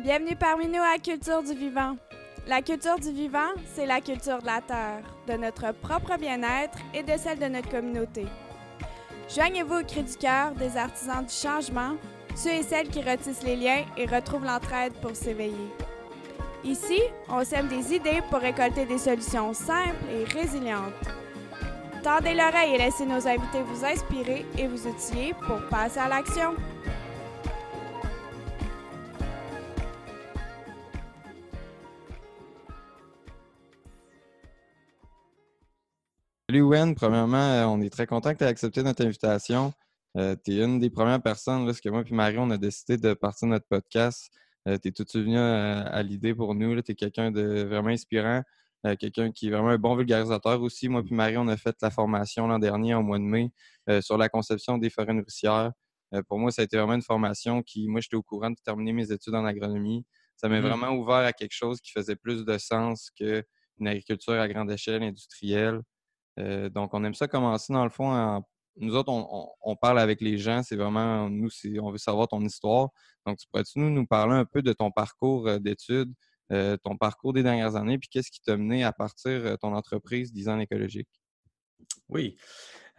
Bienvenue parmi nous à Culture du Vivant. La culture du vivant, c'est la culture de la Terre, de notre propre bien-être et de celle de notre communauté. Joignez-vous au cri du cœur des artisans du changement, ceux et celles qui retissent les liens et retrouvent l'entraide pour s'éveiller. Ici, on sème des idées pour récolter des solutions simples et résilientes. Tendez l'oreille et laissez nos invités vous inspirer et vous outiller pour passer à l'action. Wen, premièrement, euh, on est très content que tu aies accepté notre invitation. Euh, tu es une des premières personnes, parce que moi et Marie, on a décidé de partir notre podcast. Euh, tu es tout de suite venu à, l'idée pour nous. Tu es quelqu'un de vraiment inspirant, quelqu'un qui est vraiment un bon vulgarisateur aussi. Moi et Marie, on a fait la formation l'an dernier, au mois de mai, sur la conception des forêts nourricières. pour moi, ça a été vraiment une formation qui, moi, j'étais au courant de terminer mes études en agronomie. Ça m'a mmh. vraiment ouvert à quelque chose qui faisait plus de sens qu'une agriculture à grande échelle industrielle. Euh, donc, on aime ça commencer dans le fond. Nous autres, on, parle avec les gens. C'est vraiment, nous, on veut savoir ton histoire. Donc, tu pourrais-tu nous, nous parler un peu de ton parcours euh, d'études, euh, ton parcours des dernières années, puis qu'est-ce qui t'a mené à partir ton entreprise Design écologique? Oui,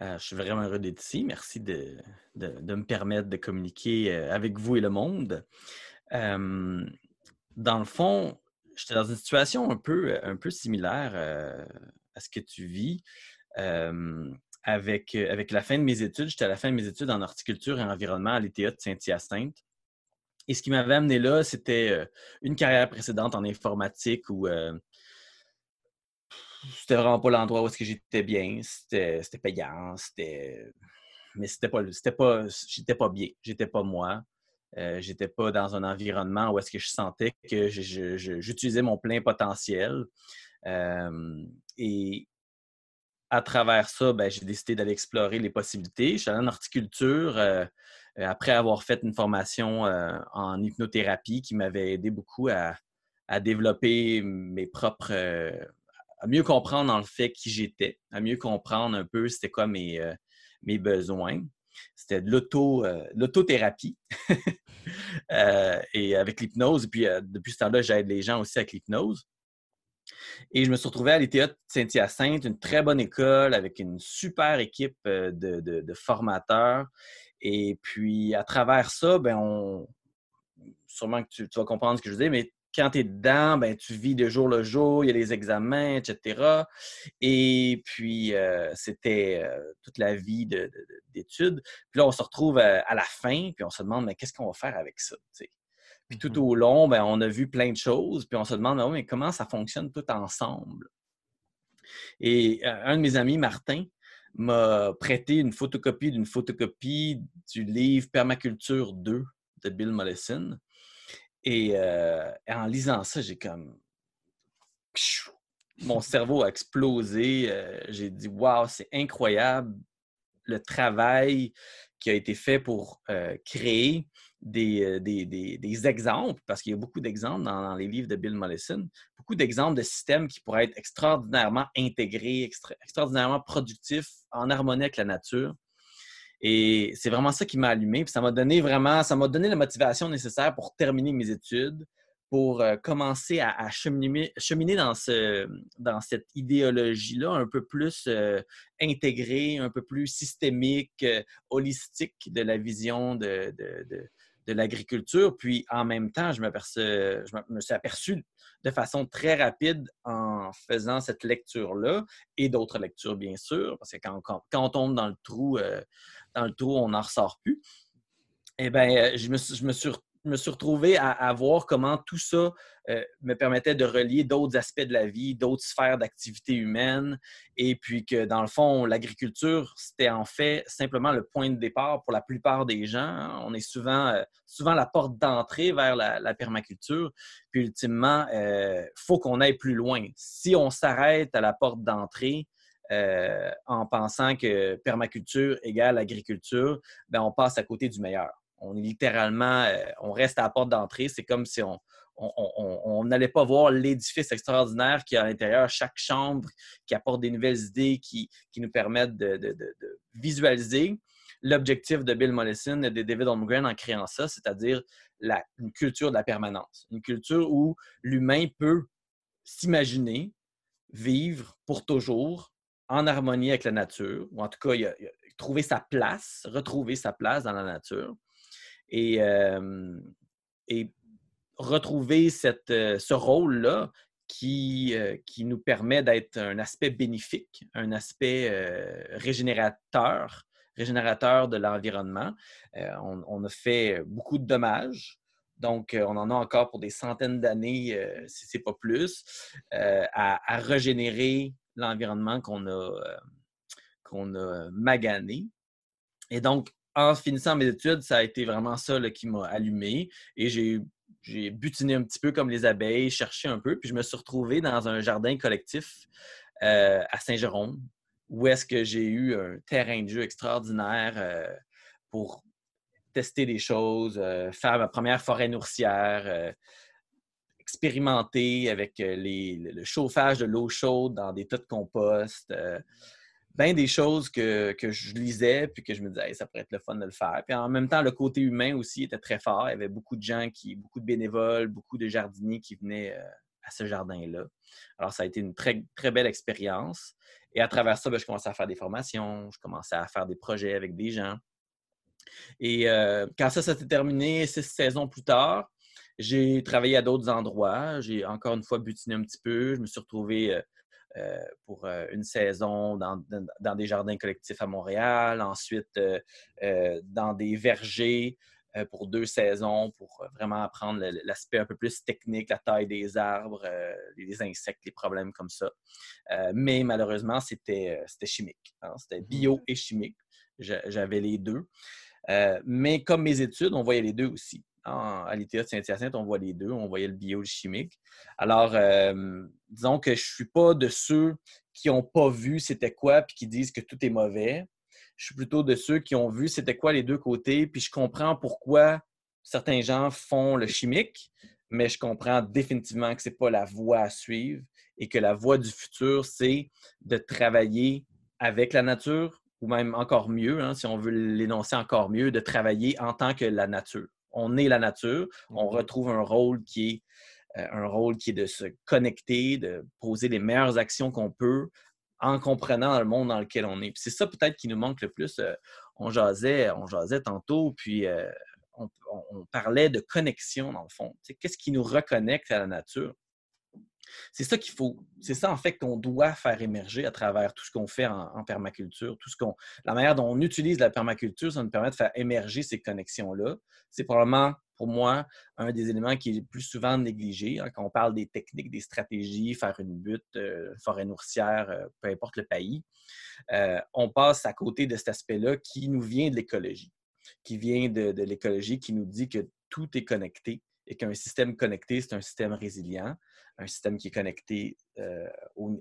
je suis vraiment heureux d'être ici. Merci de, me permettre de communiquer avec vous et le monde. dans le fond, j'étais dans une situation un peu, un peu similaire à ce que tu vis. avec, avec la fin de mes études, j'étais à la fin de mes études en horticulture et environnement à l'ETA de Saint-Hyacinthe. Et ce qui m'avait amené là, c'était une carrière précédente en informatique où c'était vraiment pas l'endroit où est-ce que j'étais bien, c'était payant, c'était mais c'était pas c'était pas j'étais pas bien, j'étais pas moi. Euh, j'étais pas dans un environnement où est-ce que je sentais que j'utilisais mon plein potentiel et à travers ça, ben, j'ai décidé d'aller explorer les possibilités. Je suis allé en horticulture après avoir fait une formation en hypnothérapie qui m'avait aidé beaucoup à, développer mes propres. à mieux comprendre dans le fait qui j'étais, à mieux comprendre un peu c'était quoi mes, mes besoins. C'était de l'autothérapie. et avec l'hypnose, et puis depuis ce temps-là, j'aide les gens aussi avec l'hypnose. Et je me suis retrouvé à l'ETA de Saint-Hyacinthe, une très bonne école avec une super équipe euh, de, formateurs. Et puis, à travers ça, ben, on... sûrement que tu, vas comprendre ce que je dire, mais quand tu es dedans, ben, tu vis de jour le jour, il y a les examens, etc. Et puis, euh, c'était euh, toute la vie d'études. Puis là, on se retrouve à, la fin, puis on se demande, mais qu'est-ce qu'on va faire avec ça? Puis tout mmh au long, ben, on a vu plein de choses, puis on se demande, mais comment ça fonctionne tout ensemble? Et euh, un de mes amis, Martin, m'a prêté une photocopie d'une photocopie du livre Permaculture 2 de Bill Mollison. Et euh, en lisant ça, j'ai comme. Mon cerveau a explosé. Euh, j'ai dit, waouh, c'est incroyable le travail qui a été fait pour créer euh, des, des, exemples, parce qu'il y a beaucoup d'exemples dans, les livres de Bill Mollison, beaucoup d'exemples de systèmes qui pourraient être extraordinairement intégrés, extraordinairement productifs, en harmonie avec la nature. Et c'est vraiment ça qui m'a allumé. Puis ça m'a donné vraiment, ça m'a donné la motivation nécessaire pour terminer mes études, pour euh, commencer à, cheminer, cheminer, dans, ce, dans cette idéologie-là un peu plus euh, intégrée, un peu plus systémique, holistique de la vision de l'agriculture. Puis en même temps, je, je me suis aperçu de façon très rapide en faisant cette lecture-là et d'autres lectures, bien sûr, parce que quand, quand, on tombe dans le trou, euh, dans le trou, on n'en ressort plus. Eh bien, je me, je me suis me suis retrouvé à, voir comment tout ça euh, me permettait de relier d'autres aspects de la vie, d'autres sphères d'activité humaine, et puis que dans le fond, l'agriculture, c'était en fait simplement le point de départ pour la plupart des gens. On est souvent, euh, souvent la porte d'entrée vers la, permaculture, puis ultimement, il euh, faut qu'on aille plus loin. Si on s'arrête à la porte d'entrée, en pensant que permaculture égale agriculture, ben on passe à côté du meilleur on est littéralement, euh, on reste à la porte d'entrée. C'est comme si on n'allait pas voir l'édifice extraordinaire qui a à l'intérieur, chaque chambre qui apporte des nouvelles idées qui, nous permettent de, visualiser. L'objectif de Bill Mollison et de David Holmgren en créant ça, c'est-à-dire une culture de la permanence, une culture où l'humain peut s'imaginer vivre pour toujours en harmonie avec la nature, ou en tout cas, trouver sa place, retrouver sa place dans la nature et, et retrouver cette, ce rôle-là qui, qui nous permet d'être un aspect bénéfique, un aspect régénérateur, régénérateur de l'environnement. On, on, a fait beaucoup de dommages. Donc, on en a encore pour des centaines d'années, si ce n'est pas plus, à, à, régénérer l'environnement qu'on a, qu'on a magané. Et donc, en finissant mes études, ça a été vraiment ça qui m'a allumé. Et j'ai, butiné un petit peu comme les abeilles, cherché un peu. Puis je me suis retrouvé dans un jardin collectif euh, à Saint-Jérôme, où est-ce que j'ai eu un terrain de jeu extraordinaire euh, pour tester des choses, euh, faire ma première forêt nourricière, expérimenter avec le chauffage de l'eau chaude dans des tas de compost bien des choses que, je lisais, puis que je me disais, ça pourrait être le fun de le faire. Puis en même temps, le côté humain aussi était très fort. Il y avait beaucoup de gens, qui, beaucoup de bénévoles, beaucoup de jardiniers qui venaient euh, à ce jardin-là. Alors, ça a été une très, très belle expérience. Et à travers ça, ben, je commençais à faire des formations, je commençais à faire des projets avec des gens. Et euh, quand ça, s'est terminé, six saisons plus tard, j'ai travaillé à d'autres endroits. J'ai encore une fois butiné un petit peu. Je me suis retrouvé euh, pour euh, une saison dans, des jardins collectifs à Montréal, ensuite euh, dans des vergers pour deux saisons pour vraiment apprendre l'aspect un peu plus technique, la taille des arbres, les insectes, les problèmes comme ça. mais malheureusement, c'était chimique. Hein, c'était mmh. bio et chimique. J'avais les deux. mais comme mes études, on voyait les deux aussi à l'ITA de Saint-Hyacinthe, on voit les deux. On voyait le bio et le chimique. Alors, euh, disons que je ne suis pas de ceux qui n'ont pas vu c'était quoi puis qui disent que tout est mauvais. Je suis plutôt de ceux qui ont vu c'était quoi les deux côtés, puis je comprends pourquoi certains gens font le chimique, mais je comprends définitivement que ce n'est pas la voie à suivre et que la voie du futur, c'est de travailler avec la nature, ou même encore mieux, hein, si on veut l'énoncer encore mieux, de travailler en tant que la nature on est la nature, on retrouve un rôle qui est euh, un rôle qui est de se connecter, de poser les meilleures actions qu'on peut en comprenant le monde dans lequel on est. C'est ça peut-être qui nous manque le plus. Euh, on jasait, on jasait tantôt, puis euh, on, parlait de connexion dans le fond. Qu'est-ce qui nous reconnecte à la nature? C'est ça qu'il faut, c'est ça en fait qu'on doit faire émerger à travers tout ce qu'on fait en, permaculture, tout ce qu'on, la manière dont on utilise la permaculture, ça nous permet de faire émerger ces connexions-là. C'est probablement pour moi un des éléments qui est le plus souvent négligé hein, quand on parle des techniques, des stratégies, faire une butte, euh, forêt nourricière, euh, peu importe le pays. Euh, on passe à côté de cet aspect-là qui nous vient de l'écologie, qui vient de l'écologie, qui nous dit que tout est connecté et qu'un système connecté, c'est un système résilient un système qui est connecté euh,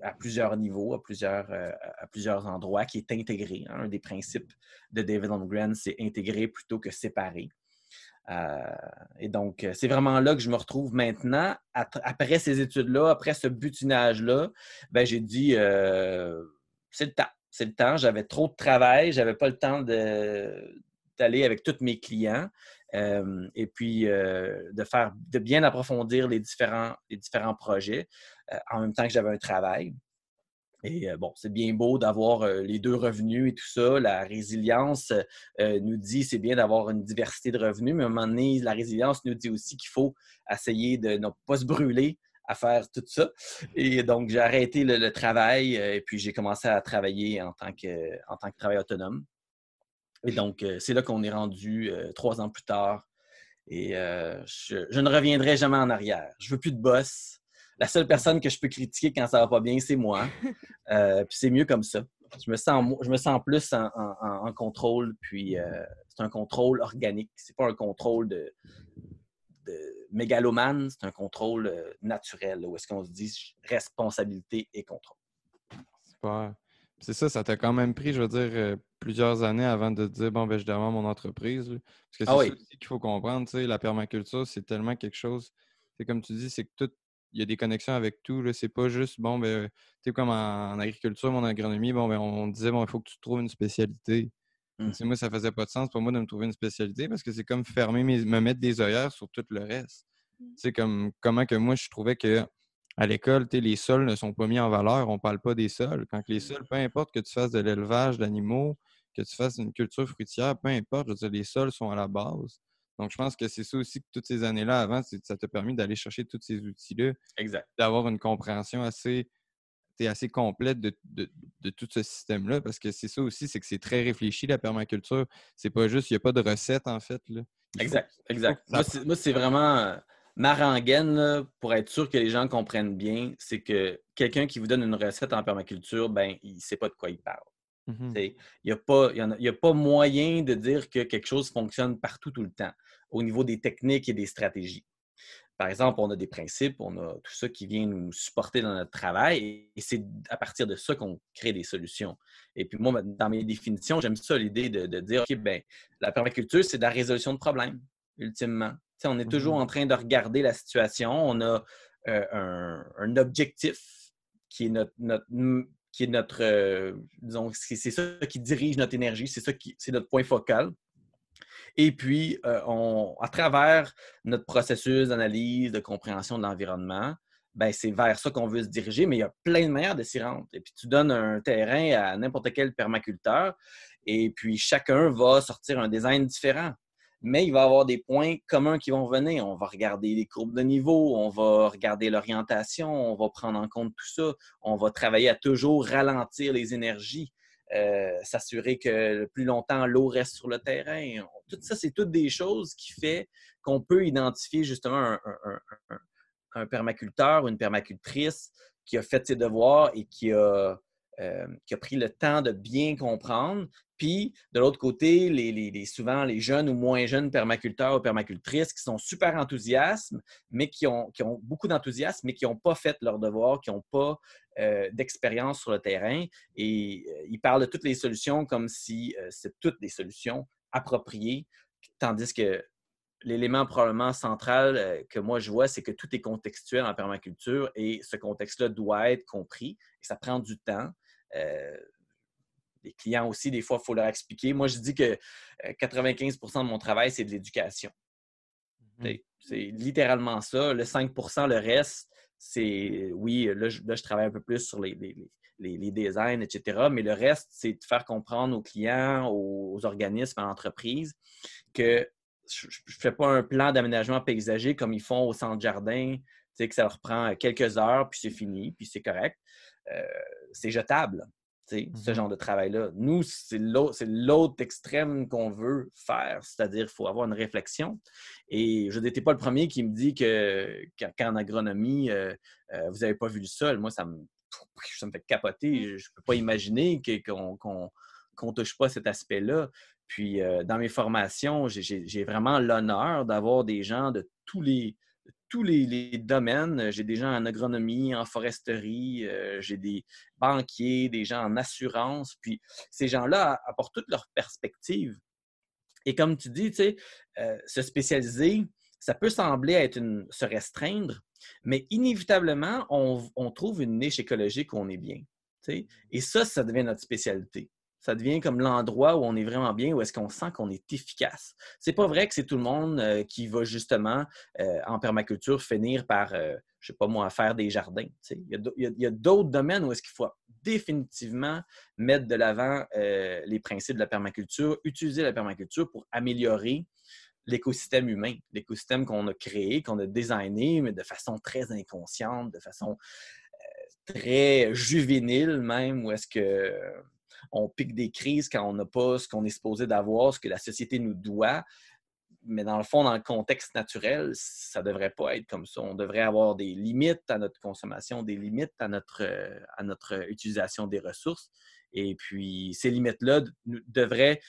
à plusieurs niveaux, à plusieurs, euh, à plusieurs endroits, qui est intégré. Hein. Un des principes de David Holmgren, c'est intégrer plutôt que séparer. Euh, et donc, c'est vraiment là que je me retrouve maintenant. Après ces études-là, après ce butinage-là, ben, j'ai dit, c'est le temps. C'est le temps. J'avais trop de travail. J'avais pas le temps d'aller avec tous mes clients. Euh, et puis euh, de faire, de bien approfondir les différents, les différents projets euh, en même temps que j'avais un travail. Et bon, c'est bien beau d'avoir les deux revenus et tout ça. La résilience nous dit c'est bien d'avoir une diversité de revenus, mais à un moment donné, la résilience nous dit aussi qu'il faut essayer de ne pas se brûler à faire tout ça. Et donc, j'ai arrêté le, travail et puis j'ai commencé à travailler en tant que, en tant que travailleur autonome. Et donc, euh, c'est là qu'on est rendu euh, trois ans plus tard. Et euh, je, ne reviendrai jamais en arrière. Je veux plus de boss. La seule personne que je peux critiquer quand ça va pas bien, c'est moi. puis c'est mieux comme ça. Je me sens, je me sens plus en, contrôle, puis c'est un contrôle organique. C'est pas un contrôle de, mégalomane, c'est un contrôle naturel, où est-ce qu'on se dit responsabilité et contrôle. Super. C'est ça, ça t'a quand même pris, je veux dire, plusieurs années avant de dire bon ben je demande mon entreprise. Parce que c'est ah ça qu'il faut comprendre, tu sais, la permaculture, c'est tellement quelque chose. C'est comme tu dis, c'est que tout, il y a des connexions avec tout. C'est pas juste bon ben tu sais, comme en, agriculture, mon agronomie, bon ben on disait bon, il faut que tu trouves une spécialité. Mmh. Moi, ça faisait pas de sens pour moi de me trouver une spécialité parce que c'est comme fermer me mettre des œillères sur tout le reste. C'est mmh. comme comment que moi je trouvais que à l'école, les sols ne sont pas mis en valeur, on parle pas des sols. Quand les sols, peu importe que tu fasses de l'élevage d'animaux, que tu fasses une culture fruitière, peu importe, les sols sont à la base. Donc, je pense que c'est ça aussi que toutes ces années-là avant, ça t'a permis d'aller chercher tous ces outils-là. Exact. D'avoir une compréhension assez assez complète de, tout ce système-là, parce que c'est ça aussi, c'est que c'est très réfléchi, la permaculture. C'est pas juste, il n'y a pas de recette, en fait. Là. exact, exact. Moi, c'est vraiment ma rengaine, pour être sûr que les gens comprennent bien, c'est que quelqu'un qui vous donne une recette en permaculture, ben, il ne sait pas de quoi il parle. Mmh il n'y a, pas, a pas moyen de dire que quelque chose fonctionne partout tout le temps au niveau des techniques et des stratégies. Par exemple, on a des principes, on a tout ça qui vient nous supporter dans notre travail et c'est à partir de ça qu'on crée des solutions. Et puis moi, dans mes définitions, j'aime ça l'idée de, dire, OK, ben, la permaculture, c'est de la résolution de problèmes, ultimement. On est toujours mmh en train de regarder la situation, on a euh, un, objectif qui est notre, qui est notre, euh, disons, c'est ça qui dirige notre énergie, c'est ça qui, c'est notre point focal. Et puis, euh, on, à travers notre processus d'analyse, de compréhension de l'environnement, ben, c'est vers ça qu'on veut se diriger, mais il y a plein de manières de s'y rendre. Et puis, tu donnes un terrain à n'importe quel permaculteur, et puis chacun va sortir un design différent. Mais il va y avoir des points communs qui vont venir. On va regarder les courbes de niveau, on va regarder l'orientation, on va prendre en compte tout ça. On va travailler à toujours ralentir les énergies. Euh, s'assurer que le plus longtemps l'eau reste sur le terrain. Tout ça, c'est toutes des choses qui fait qu'on peut identifier justement un, permaculteur ou une permacultrice qui a fait ses devoirs et qui a, euh, qui a pris le temps de bien comprendre. Puis, de l'autre côté, les, souvent les jeunes ou moins jeunes permaculteurs ou permacultrices qui sont super enthousiastes, mais qui ont, qui beaucoup d'enthousiasme, mais qui n'ont pas fait leur devoir, qui n'ont pas euh, d'expérience sur le terrain et euh, il parle de toutes les solutions comme si c'est toutes des solutions appropriées, tandis que l'élément probablement central que moi je vois, c'est que tout est contextuel en permaculture et ce contexte-là doit être compris et ça prend du temps. Les clients aussi, des fois, il faut leur expliquer. Moi, je dis que 95% de mon travail, c'est de l'éducation. Mm-hmm. C'est littéralement ça. Le 5% le reste, c'est oui, là je, travaille un peu plus sur les, les, designs, etc. Mais le reste, c'est de faire comprendre aux clients, aux, organismes, à l'entreprise que je ne fais pas un plan d'aménagement paysager comme ils font au centre jardin, que ça leur prend quelques heures, puis c'est fini, puis c'est correct. Euh, c'est jetable ce mmh genre de travail-là. Nous, c'est l'autre extrême qu'on veut faire, c'est-à-dire qu'il faut avoir une réflexion. Et je n'étais pas le premier qui me dit que qu'en agronomie, euh, euh, vous n'avez pas vu le sol. Moi, ça me, ça me fait capoter. Je ne peux pas imaginer qu'on ne touche pas cet aspect-là. Puis, euh, dans mes formations, j'ai vraiment l'honneur d'avoir des gens de tous les, tous les, domaines. J'ai des gens en agronomie, en foresterie, euh, j'ai des banquiers, des gens en assurance. Puis ces gens-là apportent toutes leurs perspectives. Et comme tu dis, tu sais, euh, se spécialiser, ça peut sembler être une, se restreindre, mais inévitablement, on, on trouve une niche écologique où on est bien. Et ça, ça devient notre spécialité ça devient comme l'endroit où on est vraiment bien, où est-ce qu'on sent qu'on est efficace. C'est pas vrai que c'est tout le monde euh, qui va justement euh, en permaculture finir par, je euh, je sais pas moi, faire des jardins. Il y a, d'autres domaines où est-ce qu'il faut définitivement mettre de l'avant les principes de la permaculture, utiliser la permaculture pour améliorer l'écosystème humain, l'écosystème qu'on a créé, qu'on a designé, mais de façon très inconsciente, de façon très juvénile même, où est-ce que on pique des crises quand on n'a pas ce qu'on est supposé d'avoir, ce que la société nous doit. Mais dans le fond, dans le contexte naturel, ça ne devrait pas être comme ça. On devrait avoir des limites à notre consommation, des limites à notre, euh, à notre utilisation des ressources. Et puis, ces limites-là devraient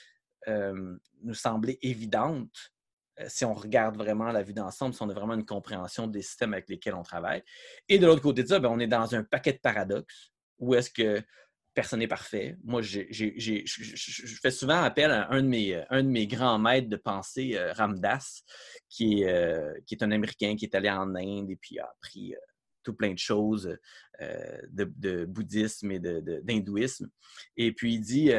euh, nous sembler évidentes euh, si on regarde vraiment la vue d'ensemble, si on a vraiment une compréhension des systèmes avec lesquels on travaille. Et de l'autre côté de ça, ben, on est dans un paquet de paradoxes où est-ce que personne n'est parfait. Moi, je fais souvent appel à un de mes, un de mes grands maîtres de pensée, euh, Ramdas, qui est, euh, qui est un Américain qui est allé en Inde et puis a appris euh, tout plein de choses de, bouddhisme et d'hindouisme. et puis, il dit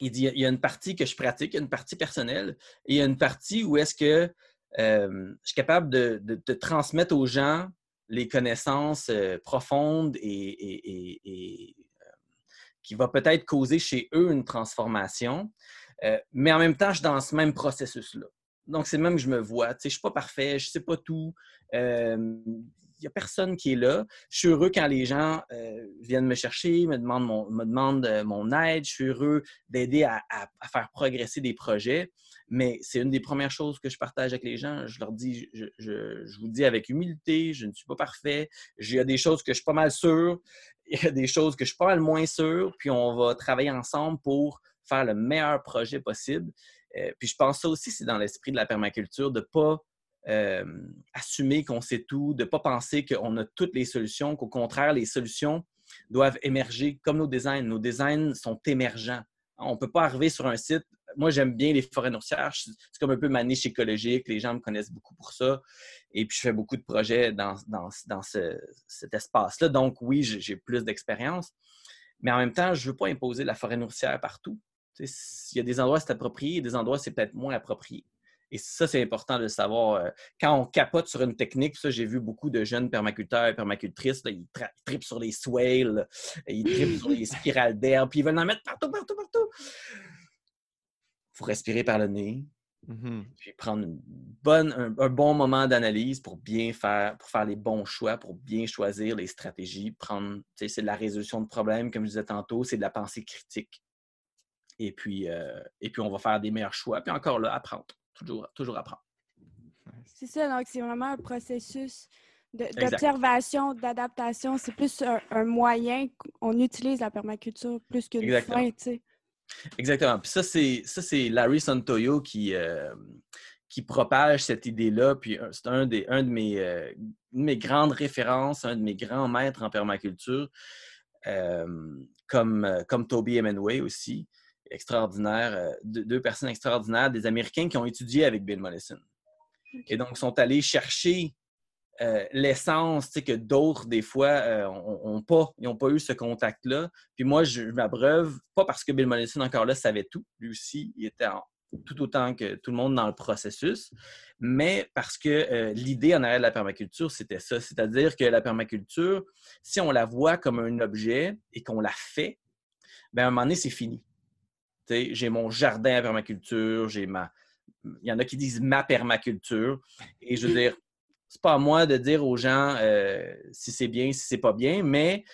il dit il y a une partie que je pratique, une partie personnelle, et il y a une partie où est-ce que euh, je suis capable de, transmettre aux gens les connaissances euh, profondes et, euh, qui va peut-être causer chez eux une transformation. mais en même temps, je suis dans ce même processus-là. Donc, c'est même que je me vois. je ne suis pas parfait, je ne sais pas tout n'y a personne qui est là. Je suis heureux quand les gens euh, viennent me chercher, me demandent mon, euh, aide. Je suis heureux d'aider à, faire progresser des projets. Mais c'est une des premières choses que je partage avec les gens. Je leur dis, je, vous dis avec humilité, je ne suis pas parfait. Il y a des choses que je suis pas mal sûr. Il y a des choses que je suis pas mal moins sûr. Puis on va travailler ensemble pour faire le meilleur projet possible. Euh, puis je pense ça aussi, c'est dans l'esprit de la permaculture, de ne pas euh, assumer qu'on sait tout, de ne pas penser qu'on a toutes les solutions, qu'au contraire, les solutions doivent émerger comme nos designs. Nos designs sont émergents. On peut pas arriver sur un site. Moi, j'aime bien les forêts nourricières. C'est comme un peu ma niche écologique. Les gens me connaissent beaucoup pour ça. Et puis, je fais beaucoup de projets dans, dans, cet espace-là. Donc, oui, j'ai plus d'expérience. Mais en même temps, je veux pas imposer la forêt nourricière partout. Il y a des endroits c'est approprié, des endroits c'est peut-être moins approprié. Et ça, c'est important de le savoir. Euh, quand on capote sur une technique, ça, j'ai vu beaucoup de jeunes permaculteurs et permacultrices, ils, tripent sur les swales, ils tripent sur les spirales d'air, puis ils veulent en mettre partout, partout, partout. Il faut respirer par le nez, mm-hmm. puis prendre une bonne, un, bon moment d'analyse pour bien faire, pour faire les bons choix, pour bien choisir les stratégies. Prendre, c'est de la résolution de problèmes, comme je disais tantôt, c'est de la pensée critique. Et puis, euh, et puis, on va faire des meilleurs choix. Puis encore là, apprendre toujours, toujours apprendre. C'est ça, donc c'est vraiment un processus d'observation, d'adaptation. C'est plus un, moyen qu'on utilise la permaculture plus qu'une fin, tu sais. Exactement. Puis ça, c'est Larry Santoyo qui, euh, qui propage cette idée-là. Puis c'est un, des, un de mes, euh, mes grandes références, un de mes grands maîtres en permaculture, euh, comme, comme Toby Hemingway aussi extraordinaires, euh, deux, personnes extraordinaires, des Américains qui ont étudié avec Bill Mollison. Et donc, sont allés chercher euh, l'essence que d'autres, des fois, n'ont euh, pas, ils pas eu ce contact-là. Puis moi, je, m'abreuve, pas parce que Bill Mollison, encore là, savait tout. Lui aussi, il était tout autant que tout le monde dans le processus, mais parce que l'idée en arrière de la permaculture, c'était ça. C'est-à-dire que la permaculture, si on la voit comme un objet et qu'on la fait, bien, à un moment donné, c'est fini j'ai mon jardin à permaculture, j'ai ma. Il y en a qui disent ma permaculture. Et je veux dire, c'est pas à moi de dire aux gens euh, si c'est bien, si c'est pas bien, mais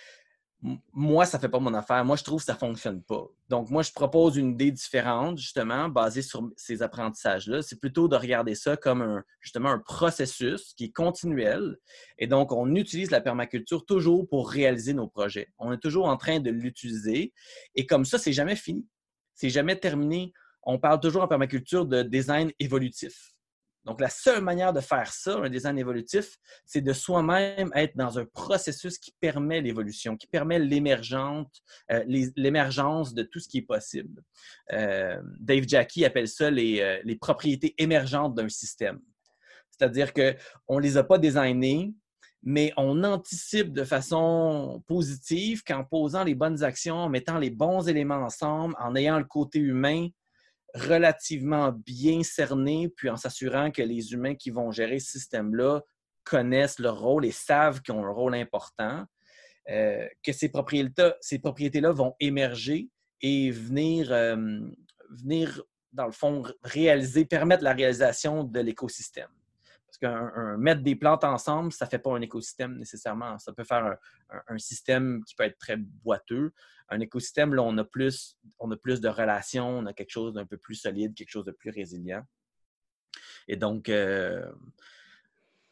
moi, ça fait pas mon affaire. Moi, je trouve que ça fonctionne pas. Donc, moi, je propose une idée différente, justement, basée sur ces apprentissages-là. C'est plutôt de regarder ça comme un, justement un processus qui est continuel. Et donc, on utilise la permaculture toujours pour réaliser nos projets. On est toujours en train de l'utiliser. Et comme ça, c'est jamais fini c'est jamais terminé. On parle toujours en permaculture de design évolutif. Donc, la seule manière de faire ça, un design évolutif, c'est de soi-même être dans un processus qui permet l'évolution, qui permet euh, l'émergence de tout ce qui est possible. Euh, Dave Jackie appelle ça les, euh, les propriétés émergentes d'un système. C'est-à-dire qu'on ne les a pas designées, mais on anticipe de façon positive qu'en posant les bonnes actions, en mettant les bons éléments ensemble, en ayant le côté humain relativement bien cerné, puis en s'assurant que les humains qui vont gérer ce système-là connaissent leur rôle et savent qu'ils ont un rôle important, euh, que ces propriétés-là propriétés vont émerger et venir, euh, venir, dans le fond, réaliser, permettre la réalisation de l'écosystème mettre des plantes ensemble, ça ne fait pas un écosystème nécessairement. Ça peut faire un, système qui peut être très boiteux. Un écosystème, là, on a plus, on a plus de relations, on a quelque chose d'un peu plus solide, quelque chose de plus résilient. Et donc, euh,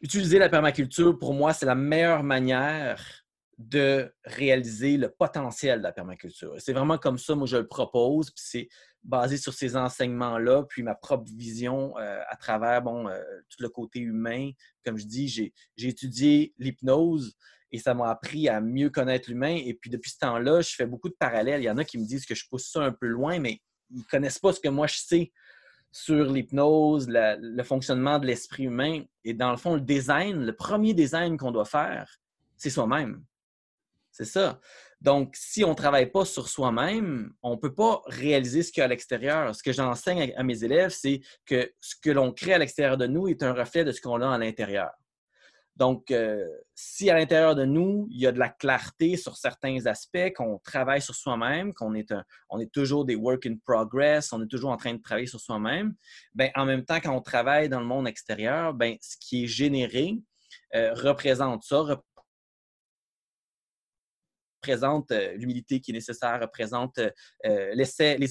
utiliser la permaculture, pour moi, c'est la meilleure manière de réaliser le potentiel de la permaculture. C'est vraiment comme ça, moi, je le propose. Puis c'est basé sur ces enseignements-là, puis ma propre vision euh, à travers bon, euh, tout le côté humain. Comme je dis, j'ai étudié l'hypnose et ça m'a appris à mieux connaître l'humain. Et puis depuis ce temps-là, je fais beaucoup de parallèles. Il y en a qui me disent que je pousse ça un peu loin, mais ils ne connaissent pas ce que moi je sais sur l'hypnose, le fonctionnement de l'esprit humain. Et dans le fond, le design, le premier design qu'on doit faire, c'est soi-même C'est ça. Donc, si on ne travaille pas sur soi-même, on ne peut pas réaliser ce qu'il y a à l'extérieur. Ce que j'enseigne à mes élèves, c'est que ce que l'on crée à l'extérieur de nous est un reflet de ce qu'on a à l'intérieur. Donc, euh, si à l'intérieur de nous, il y a de la clarté sur certains aspects, qu'on travaille sur soi-même, qu'on est, on est toujours des work in progress, on est toujours en train de travailler sur soi-même, ben, en même temps, quand on travaille dans le monde extérieur, ben, ce qui est généré euh, représente ça, représente euh, l'humilité qui est nécessaire, représente euh, euh, les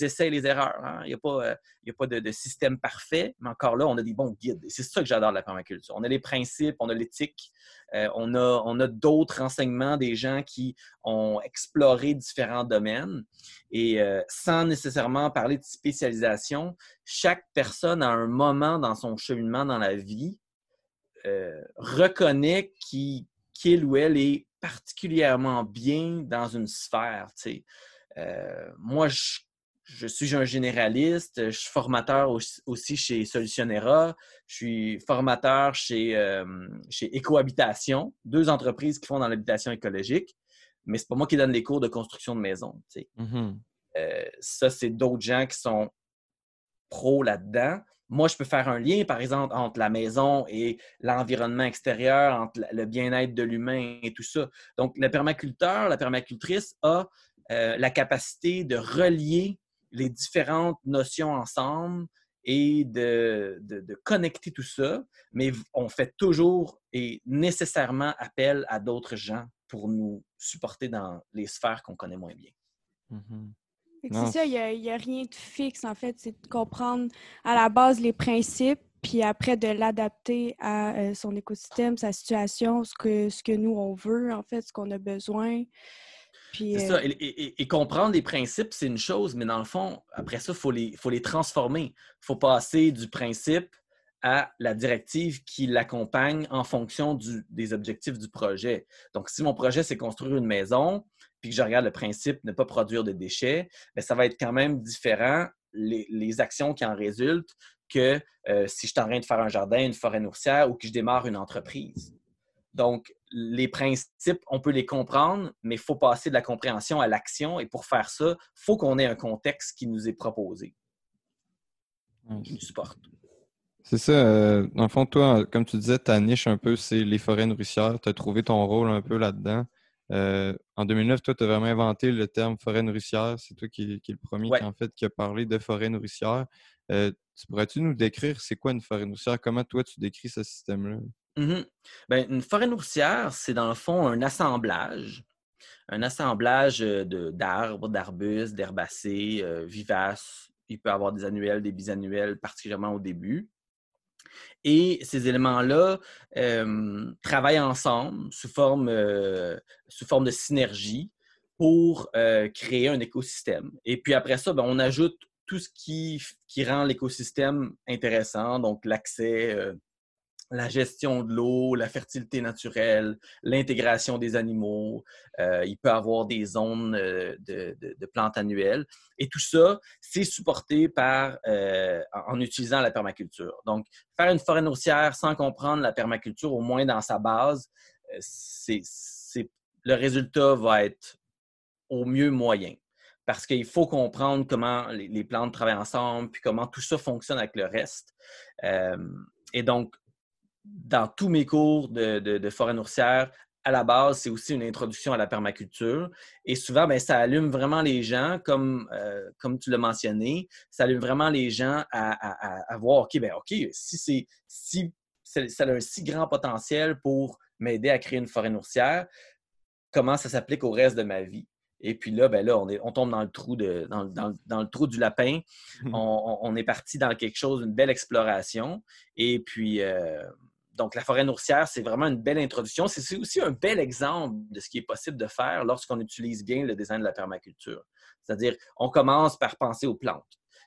essais et les erreurs. Hein. Il n'y a pas, a pas de, système parfait, mais encore là, on a des bons guides. c'est ça que j'adore de la permaculture. On a les principes, on a l'éthique, on a, on a d'autres enseignements des gens qui ont exploré différents domaines. Et sans nécessairement parler de spécialisation, chaque personne a un moment dans son cheminement dans la vie reconnaît qu'il ou elle est particulièrement bien dans une sphère. Euh, moi, je, suis un généraliste, je suis formateur aussi chez Solutionnera, je suis formateur chez, euh, chez Écohabitation, deux entreprises qui font dans l'habitation écologique, mais c'est pas moi qui donne les cours de construction de maison. Mmh euh, ça, c'est d'autres gens qui sont pros là-dedans moi, je peux faire un lien, par exemple, entre la maison et l'environnement extérieur, entre le bien-être de l'humain et tout ça. Donc, le permaculteur, la permacultrice a euh, la capacité de relier les différentes notions ensemble et de, connecter tout ça, mais on fait toujours et nécessairement appel à d'autres gens pour nous supporter dans les sphères qu'on connaît moins bien. Mmh c'est ça, il n'y a, rien de fixe, en fait. C'est de comprendre à la base les principes, puis après de l'adapter à euh, son écosystème, sa situation, ce que, ce que nous, on veut, en fait, ce qu'on a besoin. C'est ça. Euh et, comprendre les principes, c'est une chose, mais dans le fond, après ça, il faut les, faut les transformer. Il faut passer du principe à la directive qui l'accompagne en fonction du, des objectifs du projet. Donc, si mon projet, c'est construire une maison, puis que je regarde le principe ne pas produire de déchets, bien, ça va être quand même différent les, actions qui en résultent que euh, si je suis en train de faire un jardin, une forêt nourricière ou que je démarre une entreprise. Donc, les principes, on peut les comprendre, mais il faut passer de la compréhension à l'action. Et pour faire ça, il faut qu'on ait un contexte qui nous est proposé, qui nous supporte. C'est ça. Euh, dans le fond, toi, comme tu disais, ta niche un peu, c'est les forêts nourricières. Tu as trouvé ton rôle un peu là-dedans. Euh, en 2009, toi, tu as vraiment inventé le terme forêt nourricière. C'est toi qui, est le premier qui, en fait, qui a parlé de forêt nourricière. Euh, tu pourrais-tu nous décrire c'est quoi une forêt nourricière? Comment toi, tu décris ce système-là? Mmh ben, une forêt nourricière, c'est dans le fond un assemblage, un assemblage d'arbres, d'arbustes, d'herbacées vivaces. Il peut y avoir des annuels, des bisannuels, particulièrement au début. Et ces éléments-là travaillent ensemble sous forme, sous forme de synergie pour créer un écosystème. Et puis après ça, ben, on ajoute tout ce qui rend l'écosystème intéressant, donc l'accès la gestion de l'eau, la fertilité naturelle, l'intégration des animaux. Euh, il peut avoir des zones euh, de, plantes annuelles. Et tout ça, c'est supporté par, euh, en utilisant la permaculture. Donc, faire une forêt nourricière sans comprendre la permaculture, au moins dans sa base, c'est, le résultat va être au mieux moyen. Parce qu'il faut comprendre comment les, plantes travaillent ensemble, puis comment tout ça fonctionne avec le reste. et donc, dans tous mes cours de, forêt nourricière, à la base, c'est aussi une introduction à la permaculture. Et souvent, ben, ça allume vraiment les gens, comme, euh, comme tu l'as mentionné, ça allume vraiment les gens à, voir, OK, ben, OK, si, c'est, si ça a un si grand potentiel pour m'aider à créer une forêt nourricière, comment ça s'applique au reste de ma vie? Et puis là, ben là, on, est, on tombe dans le trou de, dans, dans, le trou du lapin. On, on, est parti dans quelque chose, une belle exploration. Et puis, euh, donc, la forêt nourricière, c'est vraiment une belle introduction. C'est aussi un bel exemple de ce qui est possible de faire lorsqu'on utilise bien le design de la permaculture. C'est-à-dire, on commence par penser aux plantes.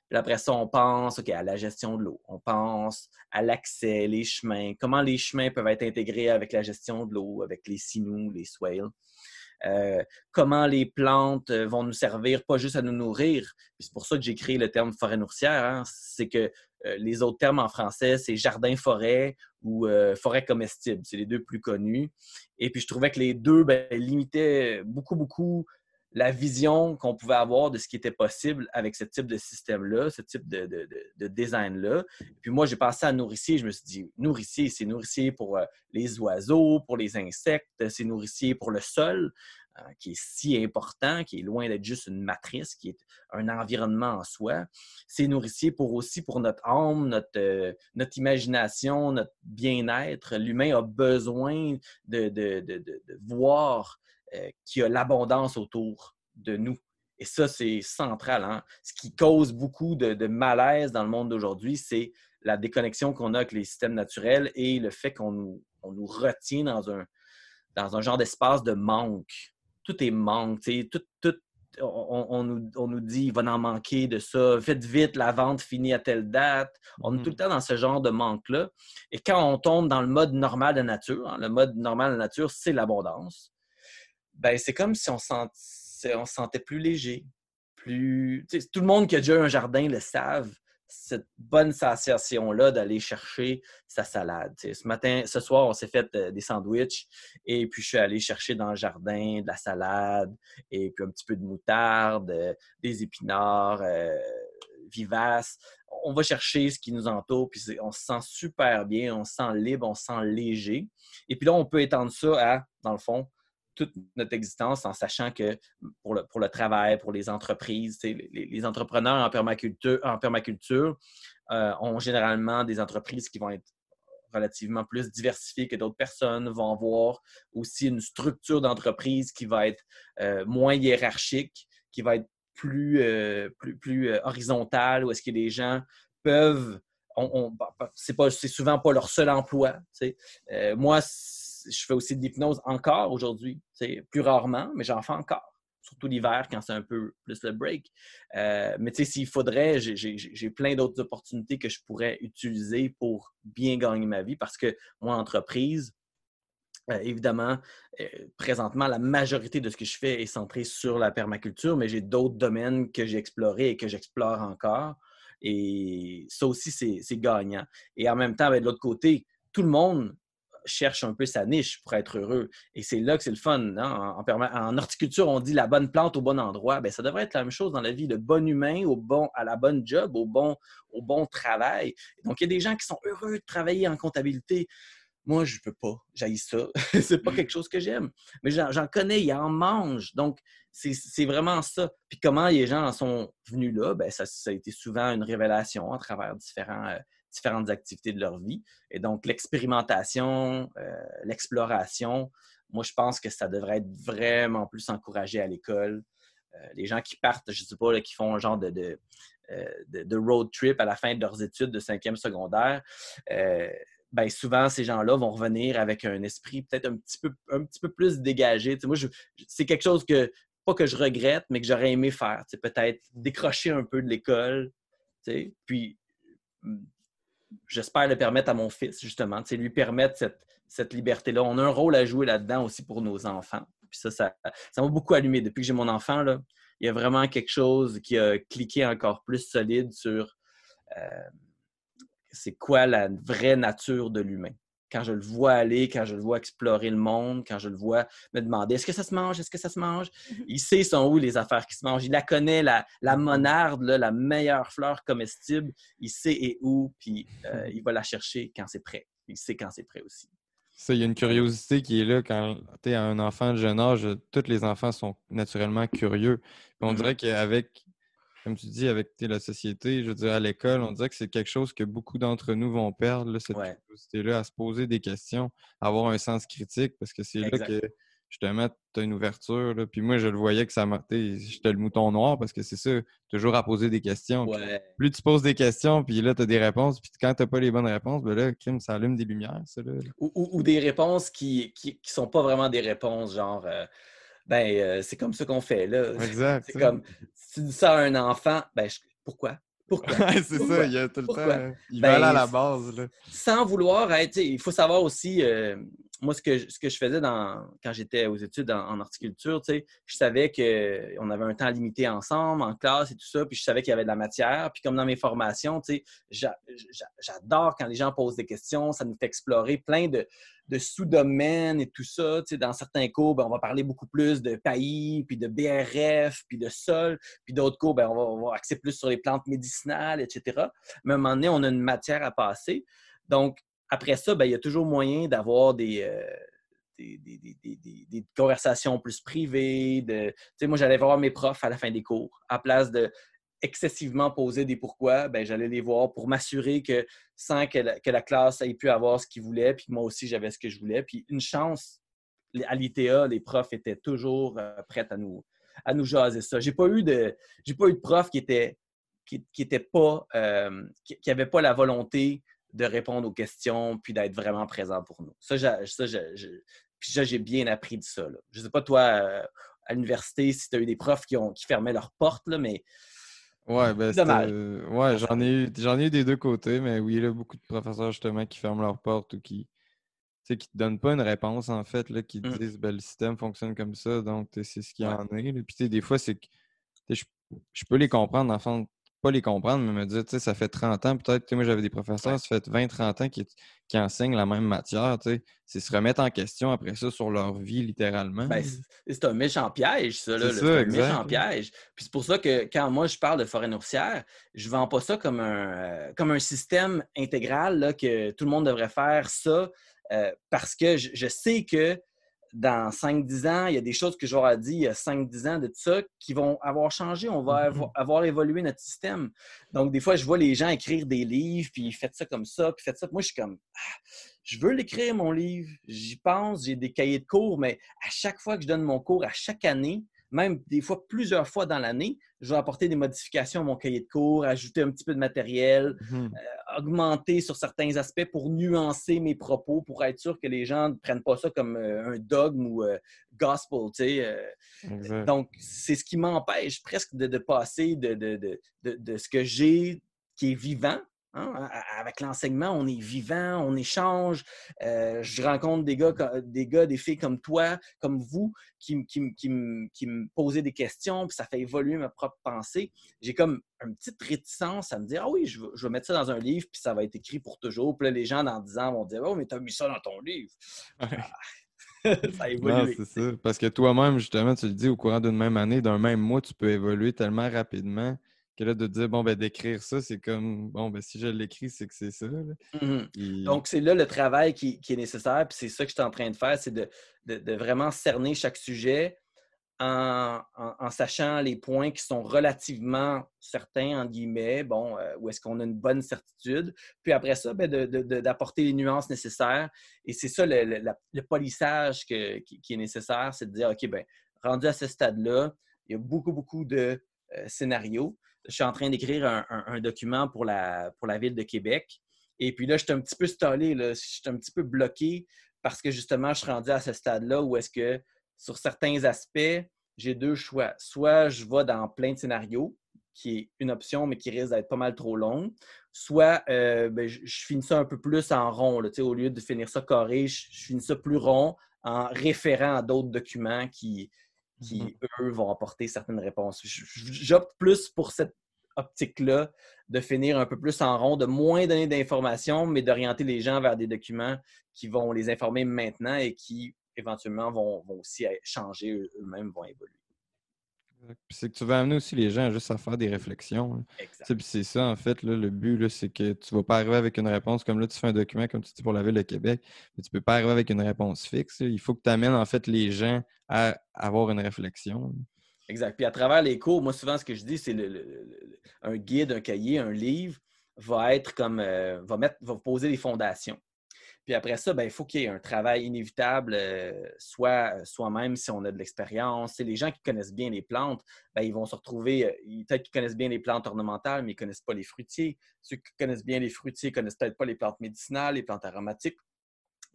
Puis après ça, on pense à la gestion de l'eau. On pense à l'accès, les chemins, comment les chemins peuvent être intégrés avec la gestion de l'eau, avec les sinous, les swales. Euh, comment les plantes euh, vont nous servir, pas juste à nous nourrir. C'est pour ça que j'ai créé le terme forêt nourricière. Hein. C'est que les autres termes en français, c'est jardin-forêt ou forêt comestible. C'est les deux plus connus. Et puis, je trouvais que les deux ben, limitaient beaucoup, beaucoup la vision qu'on pouvait avoir de ce qui était possible avec ce type de système-là, ce type de, design-là. Puis moi, j'ai pensé à nourricier. Je me suis dit, nourricier, c'est nourricier pour euh, les oiseaux, pour les insectes, c'est nourricier pour le sol, euh, qui est si important, qui est loin d'être juste une matrice, qui est un environnement en soi. C'est nourricier pour aussi pour notre âme, notre, euh, notre imagination, notre bien-être. L'humain a besoin de, voir euh, qui a l'abondance autour de nous. Et ça, c'est central. Hein. Ce qui cause beaucoup de, malaise dans le monde d'aujourd'hui, c'est la déconnexion qu'on a avec les systèmes naturels et le fait qu'on nous, nous retient dans un, dans un genre d'espace de manque. Tout est manque. Tout, tout, on, nous, on, nous, dit il va en manquer de ça, faites vite, la vente finit à telle date. On est tout le mm-hmm. temps dans ce genre de manque-là. Et quand on tombe dans le mode normal de nature, hein, le mode normal de nature, c'est l'abondance ben, c'est comme si on, on se sentait plus léger. Plus... tout le monde qui a déjà un jardin le savent, cette bonne sensation-là d'aller chercher sa salade. ce matin, ce soir, on s'est fait euh, des sandwichs et puis je suis allé chercher dans le jardin de la salade et puis un petit peu de moutarde, euh, des épinards euh, vivaces. On va chercher ce qui nous entoure, puis on se sent super bien, on se sent libre, on se sent léger. Et puis là, on peut étendre ça à, dans le fond, toute notre existence en sachant que pour le, pour le travail, pour les entreprises, les, entrepreneurs en permaculture, en permaculture euh, ont généralement des entreprises qui vont être relativement plus diversifiées que d'autres personnes, vont avoir aussi une structure d'entreprise qui va être euh, moins hiérarchique, qui va être plus, euh, plus, plus horizontale, où est-ce que les gens peuvent on, bah, bah, c'est souvent pas leur seul emploi. moi, je fais aussi de l'hypnose encore aujourd'hui. Plus rarement, mais j'en fais encore. Surtout l'hiver quand c'est un peu plus le break. Euh, mais tu sais, s'il faudrait, j'ai plein d'autres opportunités que je pourrais utiliser pour bien gagner ma vie parce que moi, entreprise, euh, évidemment, euh, présentement, la majorité de ce que je fais est centré sur la permaculture, mais j'ai d'autres domaines que j'ai explorés et que j'explore encore. Et ça aussi, c'est gagnant. Et en même temps, ben, de l'autre côté, tout le monde cherche un peu sa niche pour être heureux. Et c'est là que c'est le fun. Hein. En, horticulture, on dit la bonne plante au bon endroit. Bien, ça devrait être la même chose dans la vie. Le bon humain au bon, à la bonne job, au bon, au bon travail. Donc, il y a des gens qui sont heureux de travailler en comptabilité. Moi, je ne peux pas. J'haïs ça. c'est pas quelque chose que j'aime. Mais j'en connais, ils en mangent. Donc, c'est vraiment ça. Puis comment les gens en sont venus là, bien, ça, ça, a été souvent une révélation à travers différents, euh, différentes activités de leur vie. Et donc, l'expérimentation, euh, l'exploration, moi, je pense que ça devrait être vraiment plus encouragé à l'école. Euh, les gens qui partent, je ne sais pas, qui font un genre euh, de, de, road trip à la fin de leurs études de cinquième secondaire, ben souvent, ces gens-là vont revenir avec un esprit peut-être un petit peu, un petit peu plus dégagé. moi, c'est quelque chose que, pas que je regrette, mais que j'aurais aimé faire. Peut-être décrocher un peu de l'école, puis j'espère le permettre à mon fils, justement, lui permettre cette, liberté-là. On a un rôle à jouer là-dedans aussi pour nos enfants. Puis ça, ça, m'a beaucoup allumé. Depuis que j'ai mon enfant, là, il y a vraiment quelque chose qui a cliqué encore plus solide sur euh, c'est quoi la vraie nature de l'humain quand je le vois aller, quand je le vois explorer le monde, quand je le vois me demander est-ce que ça se mange, est-ce que ça se mange, mm-hmm. il sait sont où les affaires qui se mangent. Il la connaît, la, la monarde, la meilleure fleur comestible. Il sait et où, puis euh, il va la chercher quand c'est prêt. Il sait quand c'est prêt aussi. Ça, il y a une curiosité qui est là quand tu es un enfant de jeune âge. Tous les enfants sont naturellement curieux. on mm-hmm. dirait qu'avec comme tu dis, avec la société, je veux dire, à l'école, on dirait que c'est quelque chose que beaucoup d'entre nous vont perdre, cette curiosité-là, à se poser des questions, à avoir un sens critique, parce que c'est là que justement, tu as une ouverture. Puis moi, je le voyais que ça m'a. J'étais le mouton noir parce que c'est ça, toujours à poser des questions. Plus tu poses des questions, puis là, tu as des réponses. Puis quand tu n'as pas les bonnes réponses, ben là, crime, ça allume des lumières, ça. Ou, des réponses qui ne sont pas vraiment des réponses, genre. Euh, ben, euh, c'est comme ça qu'on fait, là. Exact. C'est comme, tu dis ça à un enfant, ben, pourquoi? Pourquoi? c'est ça, il y a tout le temps. Il va aller à la ben, base. Là. Sans vouloir être. Il faut savoir aussi, euh, moi, ce que, je, ce que je faisais quand j'étais aux études en, horticulture, je savais qu'on avait un temps limité ensemble, en classe et tout ça, puis je savais qu'il y avait de la matière. Puis comme dans mes formations, j'adore quand les gens posent des questions, ça nous fait explorer plein de, sous-domaines et tout ça. dans certains cours, ben, on va parler beaucoup plus de paillis, puis de BRF, puis de sol. Puis d'autres cours, ben, on, va, on va axer plus sur les plantes médicinales, etc. Mais à un moment donné, on a une matière à passer. Donc, après ça, ben, il y a toujours moyen d'avoir des, euh, des, conversations plus privées. De, moi, j'allais voir mes profs à la fin des cours. À place de excessivement poser des pourquoi, ben, j'allais les voir pour m'assurer que sans que la, classe ait pu avoir ce qu'ils voulaient, puis moi aussi, j'avais ce que je voulais. Puis une chance, à l'ITA, les profs étaient toujours euh, prêts à nous, à nous jaser ça. J'ai pas eu de, j'ai pas eu de prof qui était qui, qui pas, euh, qui, pas la volonté de répondre aux questions puis d'être vraiment présent pour nous. Ça, j'ai bien appris de ça. Je ne sais pas, toi, euh, à l'université, si tu as eu des profs qui, ont, qui fermaient leurs portes, là, mais. Ouais, ben, ouais j'en ai, eu, ai eu des deux côtés, mais oui, il y a beaucoup de professeurs justement qui ferment leurs portes ou qui qui ne te donnent pas une réponse, en fait, là, qui mmh. disent ben, le système fonctionne comme ça, donc c'est ce qu'il y en a. Puis des fois, c'est que je, je, peux les comprendre, en pas les comprendre, mais me dire, tu sais, ça fait 30 ans, peut-être, moi j'avais des professeurs, ça fait 20-30 ans qui, qui, enseignent la même matière, tu sais. C'est se remettre en question après ça sur leur vie, littéralement. Ben, c'est un méchant piège, ça, là. C'est un méchant piège. Puis c'est pour ça que quand moi je parle de forêt nourricière, je ne vends pas ça comme un, euh, comme un système intégral, là, que tout le monde devrait faire ça, euh, parce que je sais que dans 5-10 ans, il y a des choses que j'aurais dit il y a 5-10 ans de tout ça qui vont avoir changé. On va mm-hmm. avoir, évolué notre système. Donc, des fois, je vois les gens écrire des livres, puis faites ça comme ça, puis faites ça. Moi, je suis comme, ah, je veux l'écrire, mon livre. J'y pense, j'ai des cahiers de cours, mais à chaque fois que je donne mon cours, à chaque année, même des fois plusieurs fois dans l'année, je vais apporter des modifications à mon cahier de cours, ajouter un petit peu de matériel, mmh euh, augmenter sur certains aspects pour nuancer mes propos, pour être sûr que les gens ne prennent pas ça comme euh, un dogme ou euh, gospel. donc, c'est ce qui m'empêche presque de, passer de, de, ce que j'ai qui est vivant Hein, avec l'enseignement, on est vivant, on échange. Euh, je rencontre des gars, des gars, des filles comme toi, comme vous, qui, qui, me posaient des questions, puis ça fait évoluer ma propre pensée. J'ai comme une petite réticence à me dire Ah oui, je vais, mettre ça dans un livre, puis ça va être écrit pour toujours. Puis là, les gens, dans 10 ans, vont dire Oh, mais tu as mis ça dans ton livre. ça a évolué. c'est ça. Parce que toi-même, justement, tu le dis, au courant d'une même année, d'un même mois, tu peux évoluer tellement rapidement là, de dire, bon, ben, d'écrire ça, c'est comme, bon, ben, si je l'écris, c'est que c'est ça. Mmh Donc, c'est là le travail qui, est nécessaire, puis c'est ça que je suis en train de faire, c'est de, vraiment cerner chaque sujet en, sachant les points qui sont relativement certains, en guillemets, bon, euh, où est-ce qu'on a une bonne certitude. Puis après ça, ben, d'apporter les nuances nécessaires. Et c'est ça le, polissage qui, est nécessaire, c'est de dire, OK, ben, rendu à ce stade-là, il y a beaucoup, beaucoup de euh, scénarios je suis en train d'écrire un, document pour la, pour la ville de Québec. Et puis là, je suis un petit peu stallé, je suis un petit peu bloqué parce que justement, je suis rendu à ce stade-là où est-ce que sur certains aspects, j'ai deux choix. Soit je vais dans plein de scénarios, qui est une option, mais qui risque d'être pas mal trop long. Soit euh, ben, je, finis ça un peu plus en rond. Là, au lieu de finir ça carré, je, je finis ça plus rond en référant à d'autres documents qui, qui, mmh eux, vont apporter certaines réponses. J'opte plus pour cette optique-là, de finir un peu plus en rond, de moins donner d'informations, mais d'orienter les gens vers des documents qui vont les informer maintenant et qui, éventuellement, vont, vont aussi changer eux-mêmes, vont évoluer. C'est que tu vas amener aussi les gens juste à faire des réflexions. Hein. C'est ça, en fait, le but, c'est que tu ne vas pas arriver avec une réponse comme là, tu fais un document, comme tu dis, pour la Ville de Québec, mais tu ne peux pas arriver avec une réponse fixe. Il faut que tu amènes, en fait, les gens à avoir une réflexion. Exact. Puis à travers les cours, moi, souvent, ce que je dis, c'est un guide, un cahier, un livre va être comme, euh, va, mettre, va poser les fondations. Puis après ça, ben, il faut qu'il y ait un travail inévitable, euh, soit euh, soi-même si on a de l'expérience. Les gens qui connaissent bien les plantes, ben, ils vont se retrouver, euh, peut-être qu'ils connaissent bien les plantes ornementales, mais ils ne connaissent pas les fruitiers. Ceux qui connaissent bien les fruitiers ne connaissent peut-être pas les plantes médicinales, les plantes aromatiques.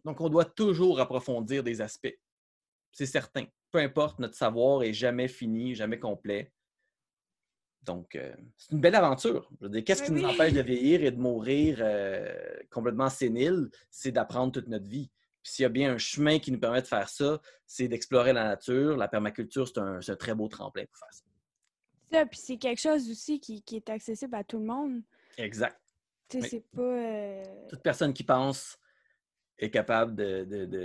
Donc, on doit toujours approfondir des aspects. C'est certain. Peu importe, notre savoir est jamais fini, jamais complet. Donc, euh, c'est une belle aventure. qu'est-ce qui nous empêche de vieillir et de mourir euh, complètement sénile? C'est d'apprendre toute notre vie. Puis s'il y a bien un chemin qui nous permet de faire ça, c'est d'explorer la nature. La permaculture, c'est un, un, très beau tremplin pour faire ça. Ça, puis c'est quelque chose aussi qui, qui, est accessible à tout le monde. Exact. Tu sais, c'est pas. Euh, Toute personne qui pense est capable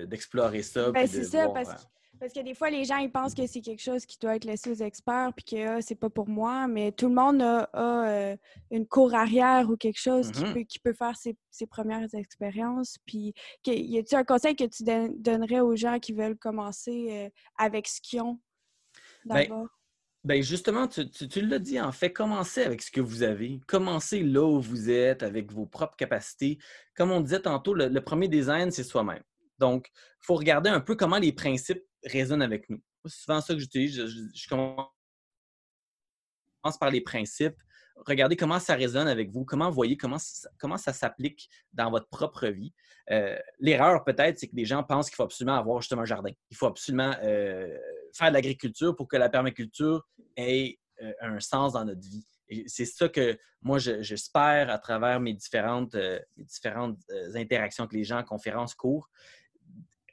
d'explorer de, ça. Ben, c'est ça, parce, que, parce que des fois, les gens, ils pensent que c'est quelque chose qui doit être laissé aux experts, puis que ah, c'est pas pour moi, mais tout le monde a, euh, une cour arrière ou quelque chose qui, mm-hmm. peut, qui peut faire ses, ses premières expériences. Puis, y a-t-il un conseil que tu donnerais aux gens qui veulent commencer euh, avec ce qu'ils ont ben, d'abord? Ben justement, tu, tu, l'as dit, en fait, commencez avec ce que vous avez. Commencez là où vous êtes, avec vos propres capacités. Comme on disait tantôt, le, premier design, c'est soi-même. Donc, il faut regarder un peu comment les principes résonnent avec nous. C'est souvent ça que j'utilise. Je, commence par les principes. Regardez comment ça résonne avec vous, comment vous voyez, comment, comment ça s'applique dans votre propre vie. Euh, l'erreur, peut-être, c'est que les gens pensent qu'il faut absolument avoir justement un jardin. Il faut absolument euh, faire de l'agriculture pour que la permaculture ait euh, un sens dans notre vie. C'est ça que moi, j'espère à travers mes différentes, euh, différentes interactions avec les gens, conférences, cours,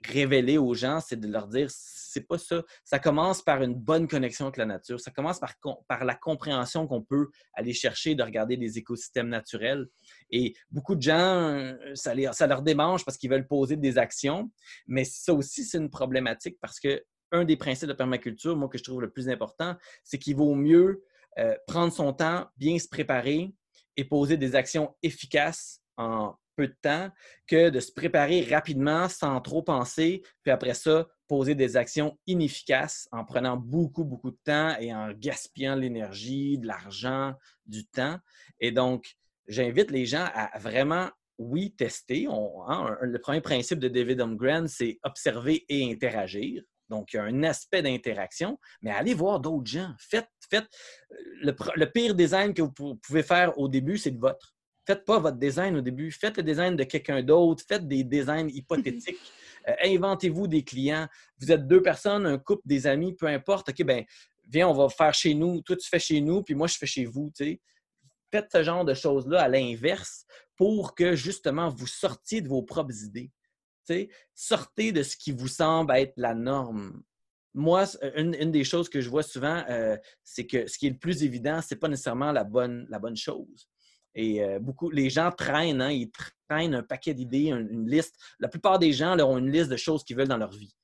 révéler aux gens, c'est de leur dire, c'est pas ça. Ça commence par une bonne connexion avec la nature. Ça commence par, la compréhension qu'on peut aller chercher de regarder des écosystèmes naturels. Et beaucoup de gens, ça, ça leur démange parce qu'ils veulent poser des actions. Mais ça aussi, c'est une problématique parce que un des principes de permaculture, moi, que je trouve le plus important, c'est qu'il vaut mieux euh, prendre son temps, bien se préparer et poser des actions efficaces en peu de temps que de se préparer rapidement sans trop penser, puis après ça, poser des actions inefficaces en prenant beaucoup, beaucoup de temps et en gaspillant l'énergie, de l'argent, du temps. Et donc, j'invite les gens à vraiment, oui, tester. Hein, le premier principe de David Umgren, c'est observer et interagir. Donc, il y a un aspect d'interaction, mais allez voir d'autres gens. Faites, faites le, pire design que vous pouvez faire au début, c'est le vôtre. Faites pas votre design au début, faites le design de quelqu'un d'autre, faites des designs hypothétiques. Euh, inventez-vous des clients. Vous êtes deux personnes, un couple, des amis, peu importe. OK, ben viens, on va faire chez nous. Toi, tu fais chez nous, puis moi, je fais chez vous. Faites ce genre de choses-là à l'inverse pour que justement vous sortiez de vos propres idées sortez de ce qui vous semble être la norme. Moi, une, des choses que je vois souvent, euh, c'est que ce qui est le plus évident, ce n'est pas nécessairement la bonne, la bonne chose. Et euh, beaucoup, les gens traînent, hein, ils traînent un paquet d'idées, une, liste. La plupart des gens ont une liste de choses qu'ils veulent dans leur vie.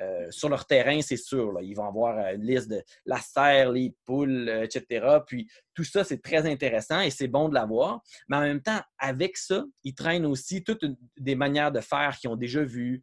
Euh, sur leur terrain, c'est sûr. Ils vont avoir euh, une liste de la serre, les poules, etc. Puis tout ça, c'est très intéressant et c'est bon de l'avoir. Mais en même temps, avec ça, ils traînent aussi toutes des manières de faire qu'ils ont déjà vues.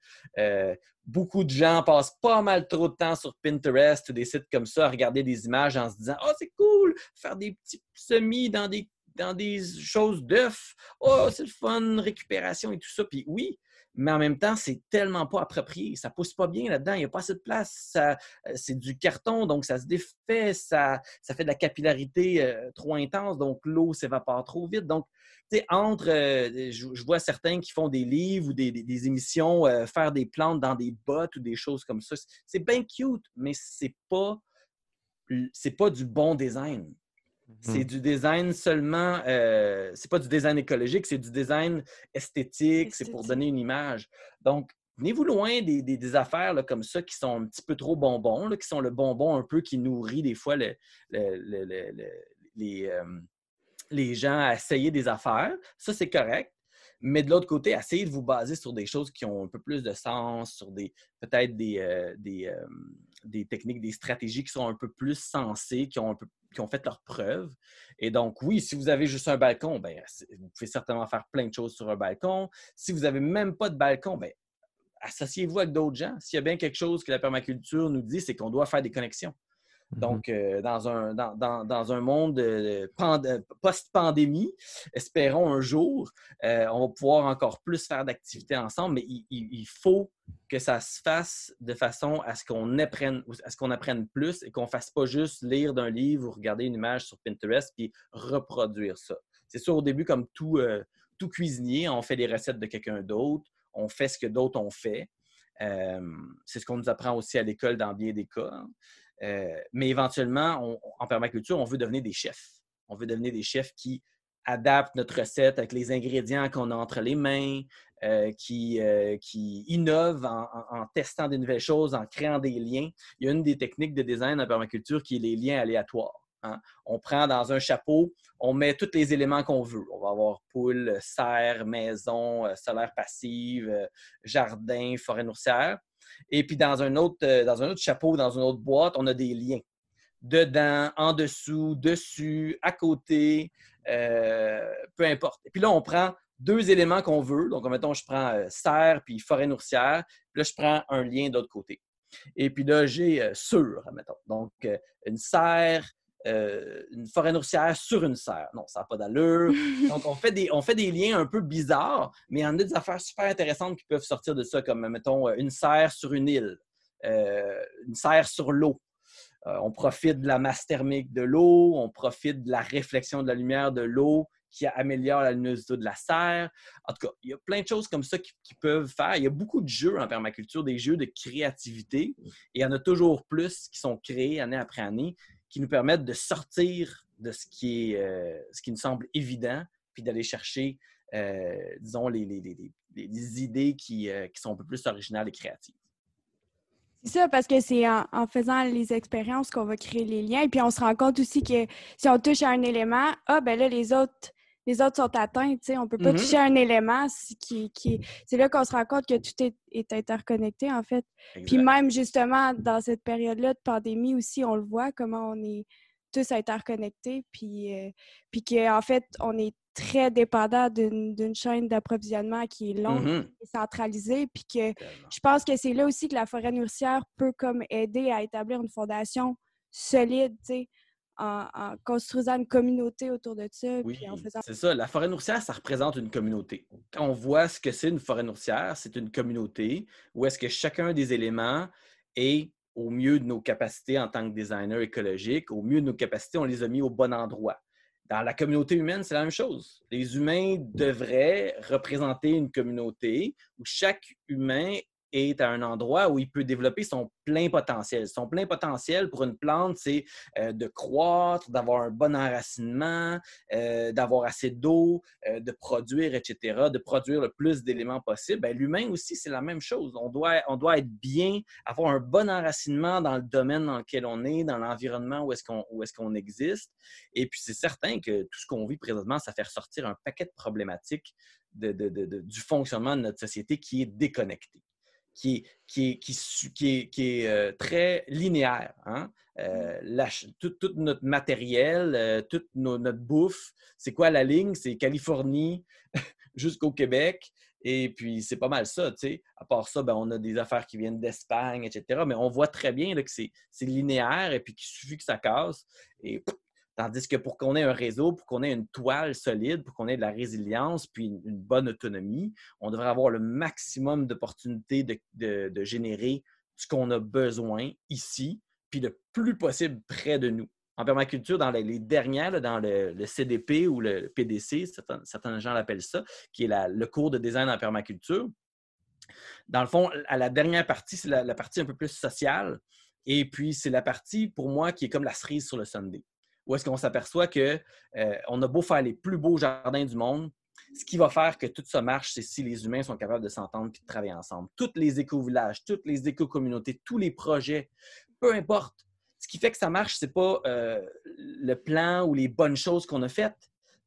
beaucoup de gens passent pas mal trop de temps sur Pinterest ou des sites comme ça à regarder des images en se disant Oh, c'est cool, faire des petits semis dans des dans des choses d'œufs. Oh, c'est le fun, récupération et tout ça. Puis oui, mais en même temps, c'est tellement pas approprié. Ça pousse pas bien là-dedans. Il n'y a pas assez de place. Euh, c'est du carton, donc ça se défait. Ça, ça fait de la capillarité euh, trop intense, donc l'eau s'évapore trop vite. Donc, tu sais, entre, euh, je, vois certains qui font des livres ou des, des, émissions, faire des plantes dans des bottes ou des choses comme ça. C'est bien cute, mais c'est pas, c'est pas du bon design. C'est hmm. du design seulement, euh, c'est pas du design écologique, c'est du design esthétique, c'est pour donner une image. Donc, venez-vous loin des, affaires comme ça qui sont un petit peu trop bonbons, qui sont le bonbon un peu qui nourrit des fois les, euh, les gens à essayer des affaires. Ça, c'est correct. Mais de l'autre côté, essayez de vous baser sur des choses qui ont un peu plus de sens, sur des peut-être des, euh, des, des, techniques, des stratégies qui sont un peu plus sensées, qui ont fait leurs preuves. Et donc, oui, si vous avez juste un balcon, ben, vous pouvez certainement faire plein de choses sur un balcon. Si vous n'avez même pas de balcon, ben, associez-vous avec d'autres gens. S'il y a bien quelque chose que la permaculture nous dit, c'est qu'on doit faire des connexions. Mhm. Donc, euh, dans, un, dans, un monde post-pandémie, espérons un jour, euh, on va pouvoir encore plus faire d'activités ensemble, mais il, faut que ça se fasse de façon à ce qu'on apprenne, à ce qu'on apprenne plus et qu'on ne fasse pas juste lire d'un livre ou regarder une image sur Pinterest puis reproduire ça. C'est sûr, au début, comme tout, euh, tout cuisinier, on fait des recettes de quelqu'un d'autre, on fait ce que d'autres ont fait. c'est ce qu'on nous apprend aussi à l'école dans bien des cas. Hein. Euh, mais éventuellement, en permaculture, on veut devenir des chefs. On veut devenir des chefs qui adapte notre recette avec les ingrédients qu'on a entre les mains, euh, qui, euh, qui innove en, testant de nouvelles choses, en créant des liens. Il y a une des techniques de design en permaculture qui est les liens aléatoires. Hein. On prend dans un chapeau, on met tous les éléments qu'on veut. On va avoir poule, serre, maison, solaire passive, jardin, forêt nourricière. Et puis dans un, autre, dans un autre chapeau, dans une autre boîte, on a des liens. Dedans, en dessous, dessus, à côté, peu importe. Et puis là, on prend deux éléments qu'on veut. Donc, mettons, je prends euh, serre puis forêt nourricière. Puis là, je prends un lien d'autre côté. Et puis là, j'ai euh, sur, mettons. Donc, euh, une serre, une forêt nourricière sur une serre. Non, ça n'a pas d'allure. Donc, on fait, des, on fait des liens un peu bizarres, mais il y en a des affaires super intéressantes qui peuvent sortir de ça, comme, mettons, une serre sur une île, une serre sur l'eau. on profite de la masse thermique de l'eau, on profite de la réflexion de la lumière de l'eau qui améliore la luminosité de la serre. En tout cas, il y a plein de choses comme ça qui, peuvent faire. Il y a beaucoup de jeux en permaculture, des jeux de créativité, et il y en a toujours plus qui sont créés année après année, qui nous permettent de sortir de ce qui, est, euh, ce qui nous semble évident, puis d'aller chercher, euh, disons, les, idées qui, euh, qui sont un peu plus originales et créatives. C'est ça, parce que c'est en, faisant les expériences qu'on va créer les liens. Et puis, on se rend compte aussi que si on touche à un élément, ah, ben là, les autres les autres sont atteints. On ne peut pas mm-hmm. toucher un élément qui, c'est là qu'on se rend compte que tout est, interconnecté, en fait. Puis même justement, dans cette période-là de pandémie aussi, on le voit, comment on est tous interconnectés, puis, euh, puis qu'en fait, on est très dépendant d'une chaîne d'approvisionnement qui est longue mm-hmm. et centralisée, puis que je pense que c'est là aussi que la forêt nourricière peut comme aider à établir une fondation solide, tu sais en, construisant une communauté autour de ça. Oui, c'est ça. La forêt nourricière, ça représente une communauté. Quand on voit ce que c'est une forêt nourricière, c'est une communauté où est-ce que chacun des éléments est au mieux de nos capacités en tant que designer écologique, au mieux de nos capacités, on les a mis au bon endroit. Dans la communauté humaine, c'est la même chose. Les humains devraient représenter une communauté où chaque humain est à un endroit où il peut développer son plein potentiel. Son plein potentiel pour une plante, c'est euh, de croître, d'avoir un bon enracinement, euh, d'avoir assez d'eau, euh, de produire, etc., de produire le plus d'éléments possible. Ben, l'humain aussi, c'est la même chose. On doit, on doit être bien, avoir un bon enracinement dans le domaine dans lequel on est, dans l'environnement où est-ce qu'on est existe. Et puis, c'est certain que tout ce qu'on vit présentement, ça fait ressortir un paquet de problématiques du fonctionnement de notre société qui est déconnecté qui est, qui est, très linéaire. Hein. Euh, mmh. tout, notre matériel, euh, toute notre bouffe, c'est quoi la ligne? C'est Californie jusqu'au Québec. Et puis, c'est pas mal ça, tu sais. À part ça, ben, on a des affaires qui viennent d'Espagne, etc. Mais on voit très bien que c'est linéaire et puis qu'il suffit que ça casse. Et Tandis que pour qu'on ait un réseau, pour qu'on ait une toile solide, pour qu'on ait de la résilience, puis une, bonne autonomie, on devrait avoir le maximum d'opportunités de, générer ce qu'on a besoin ici, puis le plus possible près de nous. En permaculture, dans les, dernières, dans le, CDP ou le PDC, certains, gens l'appellent ça, qui est le cours de design en permaculture. Dans le fond, à la dernière partie, c'est la, la, partie un peu plus sociale. Et puis, c'est la partie, pour moi, qui est comme la cerise sur le Sunday où est-ce qu'on s'aperçoit qu'on euh, a beau faire les plus beaux jardins du monde, ce qui va faire que tout ça marche, c'est si les humains sont capables de s'entendre et de travailler ensemble. Tous les éco-villages, toutes les éco-communautés, tous les projets, peu importe. Ce qui fait que ça marche, ce n'est pas euh, le plan ou les bonnes choses qu'on a faites.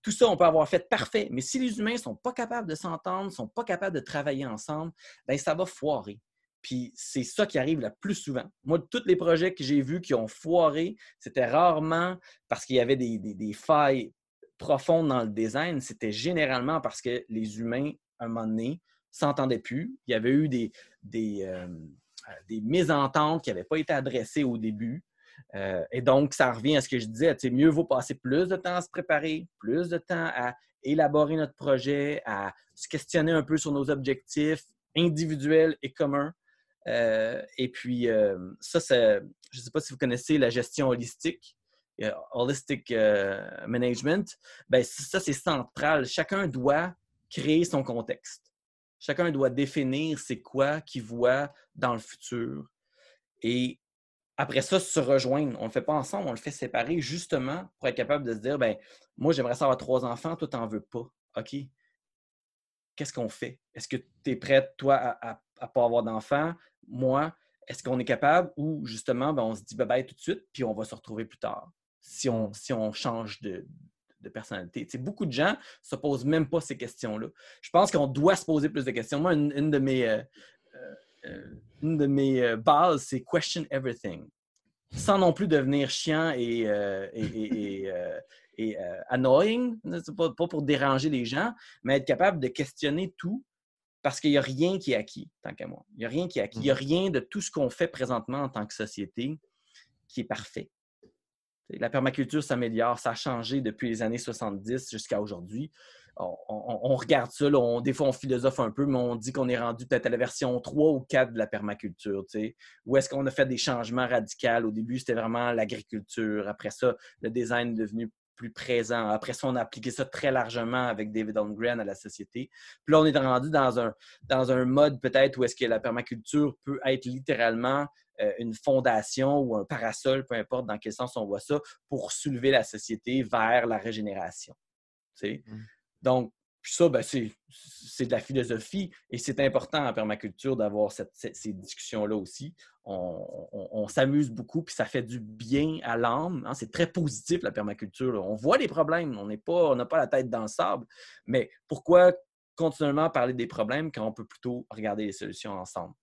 Tout ça, on peut avoir fait parfait. Mais si les humains ne sont pas capables de s'entendre, ne sont pas capables de travailler ensemble, bien, ça va foirer. Puis c'est ça qui arrive le plus souvent. Moi, tous les projets que j'ai vus qui ont foiré, c'était rarement parce qu'il y avait des, failles profondes dans le design. C'était généralement parce que les humains, à un moment donné, s'entendaient plus. Il y avait eu des, des, euh, mésententes qui n'avaient pas été adressées au début. Euh, et donc, ça revient à ce que je disais, mieux vaut passer plus de temps à se préparer, plus de temps à élaborer notre projet, à se questionner un peu sur nos objectifs individuels et communs, euh, et puis, euh, ça, je ne sais pas si vous connaissez la gestion holistique, euh, holistic management. Ben, ça, c'est central. Chacun doit créer son contexte. Chacun doit définir c'est quoi qu'il voit dans le futur. Et après ça, se rejoindre. On ne le fait pas ensemble, on le fait séparer justement pour être capable de se dire, ben moi, j'aimerais savoir trois enfants, toi, tu n'en veux pas. OK? Qu'est-ce qu'on fait? Est-ce que tu es prête, toi, à ne pas avoir d'enfants? Moi, est-ce qu'on est capable ou justement, ben, on se dit bye bye tout de suite, puis on va se retrouver plus tard si on, change de, personnalité. beaucoup de gens ne se posent même pas ces questions-là. Je pense qu'on doit se poser plus de questions. Moi, une, de mes, euh, euh, euh, une de bases, c'est question everything. Sans non plus devenir chiant et, annoying, pas pour déranger les gens, mais être capable de questionner tout parce qu'il n'y a rien qui est acquis, tant qu'à moi. Il n'y a rien qui est acquis. Il n'y a mmh. rien de tout ce qu'on fait présentement en tant que société qui est parfait. La permaculture s'améliore, ça a changé depuis les années 70 jusqu'à aujourd'hui. On, regarde ça, des fois on philosophe un peu, mais on dit qu'on est rendu peut-être à la version 3 ou 4 de la permaculture. Où est-ce qu'on a fait des changements radicaux? Au début, c'était vraiment l'agriculture. Après ça, le design est devenu plus présent. Après ça, on a appliqué ça très largement avec David Holmgren à la société. Puis là, on est rendu dans un, dans un mode peut-être où est-ce que la permaculture peut être littéralement euh, une fondation ou un parasol, peu importe dans quel sens on voit ça, pour soulever la société vers la régénération. Mmh. Donc, ça, ben, c'est de la philosophie et c'est important en permaculture d'avoir ces discussions-là aussi. On, s'amuse beaucoup puis ça fait du bien à l'âme. Hein. C'est très positif la permaculture. On voit les problèmes, on n'a pas, pas la tête dans le sable. Mais pourquoi continuellement parler des problèmes quand on peut plutôt regarder les solutions ensemble?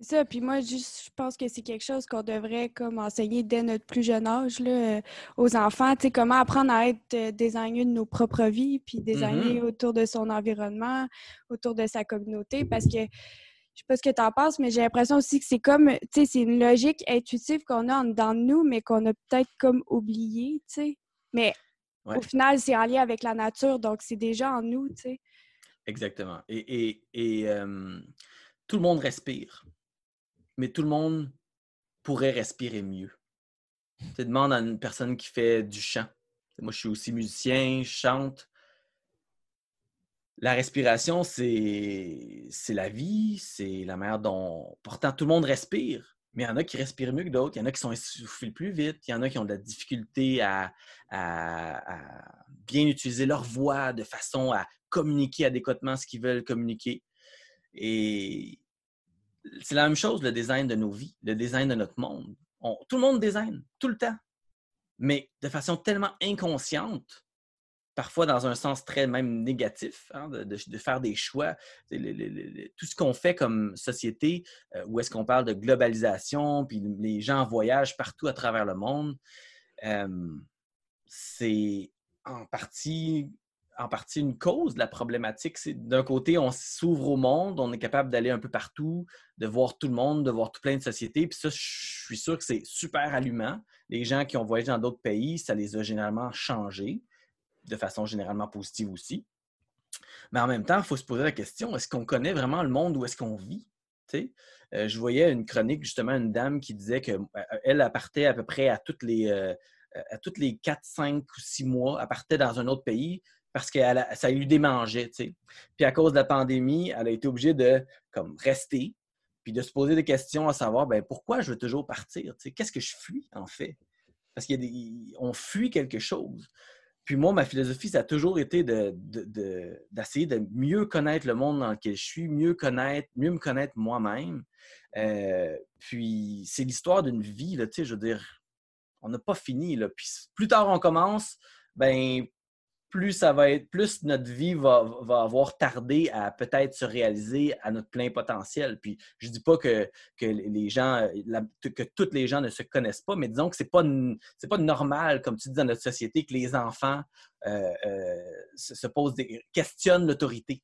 C'est ça. Puis moi, juste, je pense que c'est quelque chose qu'on devrait comme enseigner dès notre plus jeune âge là, euh, aux enfants. Tu sais, comment apprendre à être euh, de nos propres vies, puis designer mm-hmm. autour de son environnement, autour de sa communauté. Parce que je sais pas ce que tu en penses, mais j'ai l'impression aussi que c'est comme, tu sais, c'est une logique intuitive qu'on a en dedans de nous, mais qu'on a peut-être comme oublié, tu sais. Mais au final, c'est en lien avec la nature, donc c'est déjà en nous, tu sais. Exactement. Et, et, tout le monde respire mais tout le monde pourrait respirer mieux. Tu demandes à une personne qui fait du chant. Moi, je suis aussi musicien, je chante. La respiration, c'est la vie, c'est la manière dont. Pourtant, tout le monde respire, mais il y en a qui respirent mieux que d'autres. Il y en a qui sont essoufflés plus vite. Il y en a qui ont de la difficulté à, à bien utiliser leur voix de façon à communiquer adéquatement ce qu'ils veulent communiquer. Et c'est la même chose, le design de nos vies, le design de notre monde. tout le monde design, tout le temps, mais de façon tellement inconsciente, parfois dans un sens très même négatif, hein, de, faire des choix. tout ce qu'on fait comme société, euh, où est-ce qu'on parle de globalisation, puis les gens voyagent partout à travers le monde, euh, c'est en partie en partie une cause de la problématique. C'est d'un côté, on s'ouvre au monde, on est capable d'aller un peu partout, de voir tout le monde, de voir tout plein de sociétés. Puis ça, je suis sûr que c'est super allumant. Les gens qui ont voyagé dans d'autres pays, ça les a généralement changés, de façon généralement positive aussi. Mais en même temps, il faut se poser la question, est-ce qu'on connaît vraiment le monde où est-ce qu'on vit? Euh, je voyais une chronique, justement, une dame qui disait qu'elle euh, partait à peu près à toutes les... Euh, à toutes les 4, 5 ou 6 mois, elle partait dans un autre pays, parce que ça lui démangeait. Puis à cause de la pandémie, elle a été obligée de comme, rester, puis de se poser des questions à savoir ben, pourquoi je veux toujours partir? Qu'est-ce que je fuis en fait? Parce qu'on fuit quelque chose. Puis moi, ma philosophie, ça a toujours été d'essayer de, de, mieux connaître le monde dans lequel je suis, mieux connaître, mieux me connaître moi-même. Euh, puis c'est l'histoire d'une vie, je veux dire, on n'a pas fini. Puis plus tard on commence, ben plus ça va être, plus notre vie va, avoir tardé à peut-être se réaliser à notre plein potentiel. Puis je dis pas que, que les gens, que tous les gens ne se connaissent pas, mais disons que c'est pas c'est pas normal, comme tu dis dans notre société, que les enfants euh, euh, se, posent des questionnent l'autorité.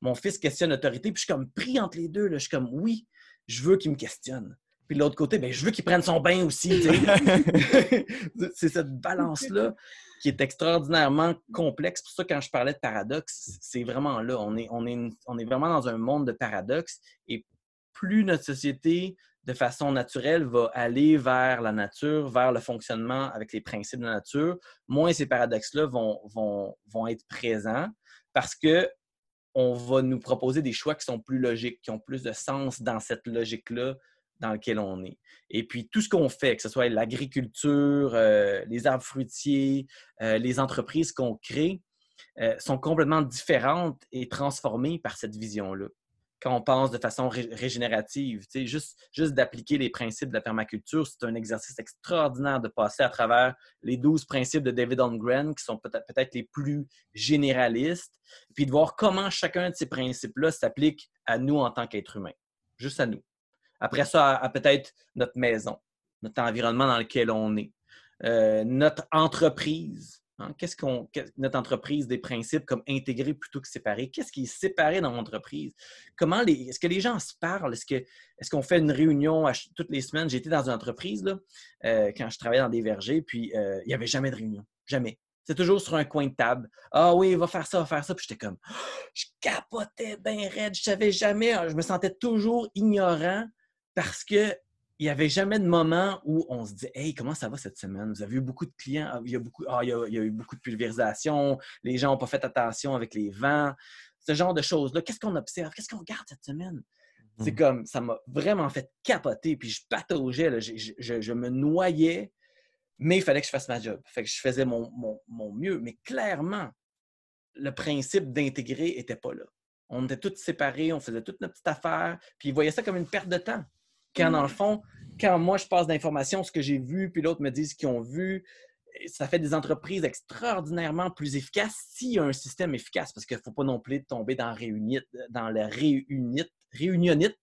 Mon fils questionne l'autorité, puis je suis comme pris entre les deux. Là. Je suis comme oui, je veux qu'il me questionne. Puis de l'autre côté, ben, je veux qu'il prenne son bain aussi. c'est cette balance-là qui est extraordinairement complexe. Pour ça, quand je parlais de paradoxe, c'est vraiment là. On est, on, est, on est vraiment dans un monde de paradoxes. Et plus notre société, de façon naturelle, va aller vers la nature, vers le fonctionnement avec les principes de la nature, moins ces paradoxes-là vont, vont, vont être présents parce que on va nous proposer des choix qui sont plus logiques, qui ont plus de sens dans cette logique-là dans lequel on est. Et puis, tout ce qu'on fait, que ce soit l'agriculture, euh, les arbres fruitiers, euh, les entreprises qu'on crée, euh, sont complètement différentes et transformées par cette vision-là. Quand on pense de façon régénérative, juste, juste d'appliquer les principes de la permaculture, c'est un exercice extraordinaire de passer à travers les douze principes de David Holmgren, qui sont peut-être peut les plus généralistes, puis de voir comment chacun de ces principes-là s'applique à nous en tant qu'êtres humains, juste à nous. Après ça, peut-être notre maison, notre environnement dans lequel on est, euh, notre entreprise. Hein. Qu'est-ce qu'on, notre entreprise, des principes comme intégrer plutôt que séparer? Qu'est-ce qui est séparé dans l'entreprise? Comment les, est-ce que les gens se parlent? Est-ce, que, est-ce qu'on fait une réunion toutes les semaines? J'étais dans une entreprise là, euh, quand je travaillais dans des vergers, puis euh, il n'y avait jamais de réunion. Jamais. C'est toujours sur un coin de table. Ah oui, va faire ça, va faire ça. Puis j'étais comme, je capotais bien raide. Je savais jamais. Je me sentais toujours ignorant parce que il n'y avait jamais de moment où on se dit Hey, comment ça va cette semaine? Vous avez eu beaucoup de clients, il y a, beaucoup, ah, il, y a, eu beaucoup de pulvérisation, les gens n'ont pas fait attention avec les vents, ce genre de choses-là. Qu'est-ce qu'on observe? Qu'est-ce qu'on regarde cette semaine? C'est mmh. comme ça m'a vraiment fait capoter, puis je pataugeais, je, me noyais, mais il fallait que je fasse ma job. Fait que je faisais mon, mon mieux. Mais clairement, le principe d'intégrer n'était pas là. On était tous séparés, on faisait toute notre petite affaire, puis ils voyaient ça comme une perte de temps. Quand, dans le fond, quand moi, je passe d'informations, ce que j'ai vu, puis l'autre me dit ce qu'ils ont vu, ça fait des entreprises extraordinairement plus efficaces s'il y a un système efficace, parce qu'il ne faut pas non plus tomber dans, réunite, dans la réunite, réunionnite,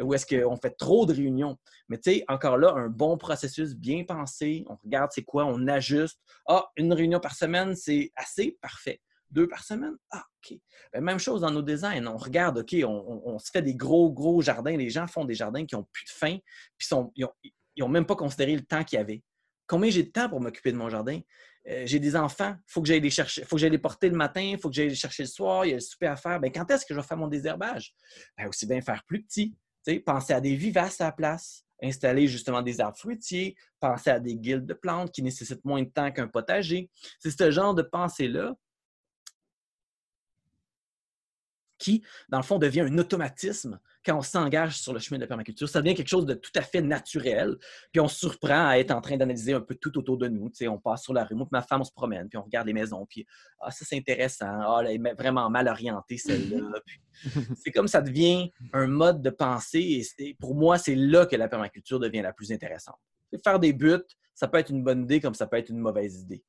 où est-ce qu'on fait trop de réunions. Mais tu sais, encore là, un bon processus bien pensé, on regarde c'est quoi, on ajuste. Ah, une réunion par semaine, c'est assez parfait. Deux par semaine? Ah, OK. Ben, même chose dans nos designs. On regarde, OK, on, se fait des gros, gros jardins. Les gens font des jardins qui n'ont plus de fin, puis ils n'ont même pas considéré le temps qu'il y avait. Combien j'ai de temps pour m'occuper de mon jardin? Euh, j'ai des enfants, il faut que j'aille les chercher, faut que j'aille les porter le matin, il faut que j'aille les chercher le soir, il y a le souper à faire. Ben, quand est-ce que je vais faire mon désherbage? Ben, aussi bien faire plus petit. penser à des vivaces à la place installer justement des arbres fruitiers, penser à des guildes de plantes qui nécessitent moins de temps qu'un potager. C'est ce genre de pensée-là qui, dans le fond, devient un automatisme quand on s'engage sur le chemin de la permaculture. Ça devient quelque chose de tout à fait naturel. Puis on se surprend à être en train d'analyser un peu tout autour de nous. on passe sur la rue, moi ma femme, on se promène, puis on regarde les maisons, puis ah, ça c'est intéressant, ah, elle est vraiment mal orientée celle-là. c'est comme ça devient un mode de pensée. Et pour moi, c'est là que la permaculture devient la plus intéressante. Faire des buts, ça peut être une bonne idée comme ça peut être une mauvaise idée.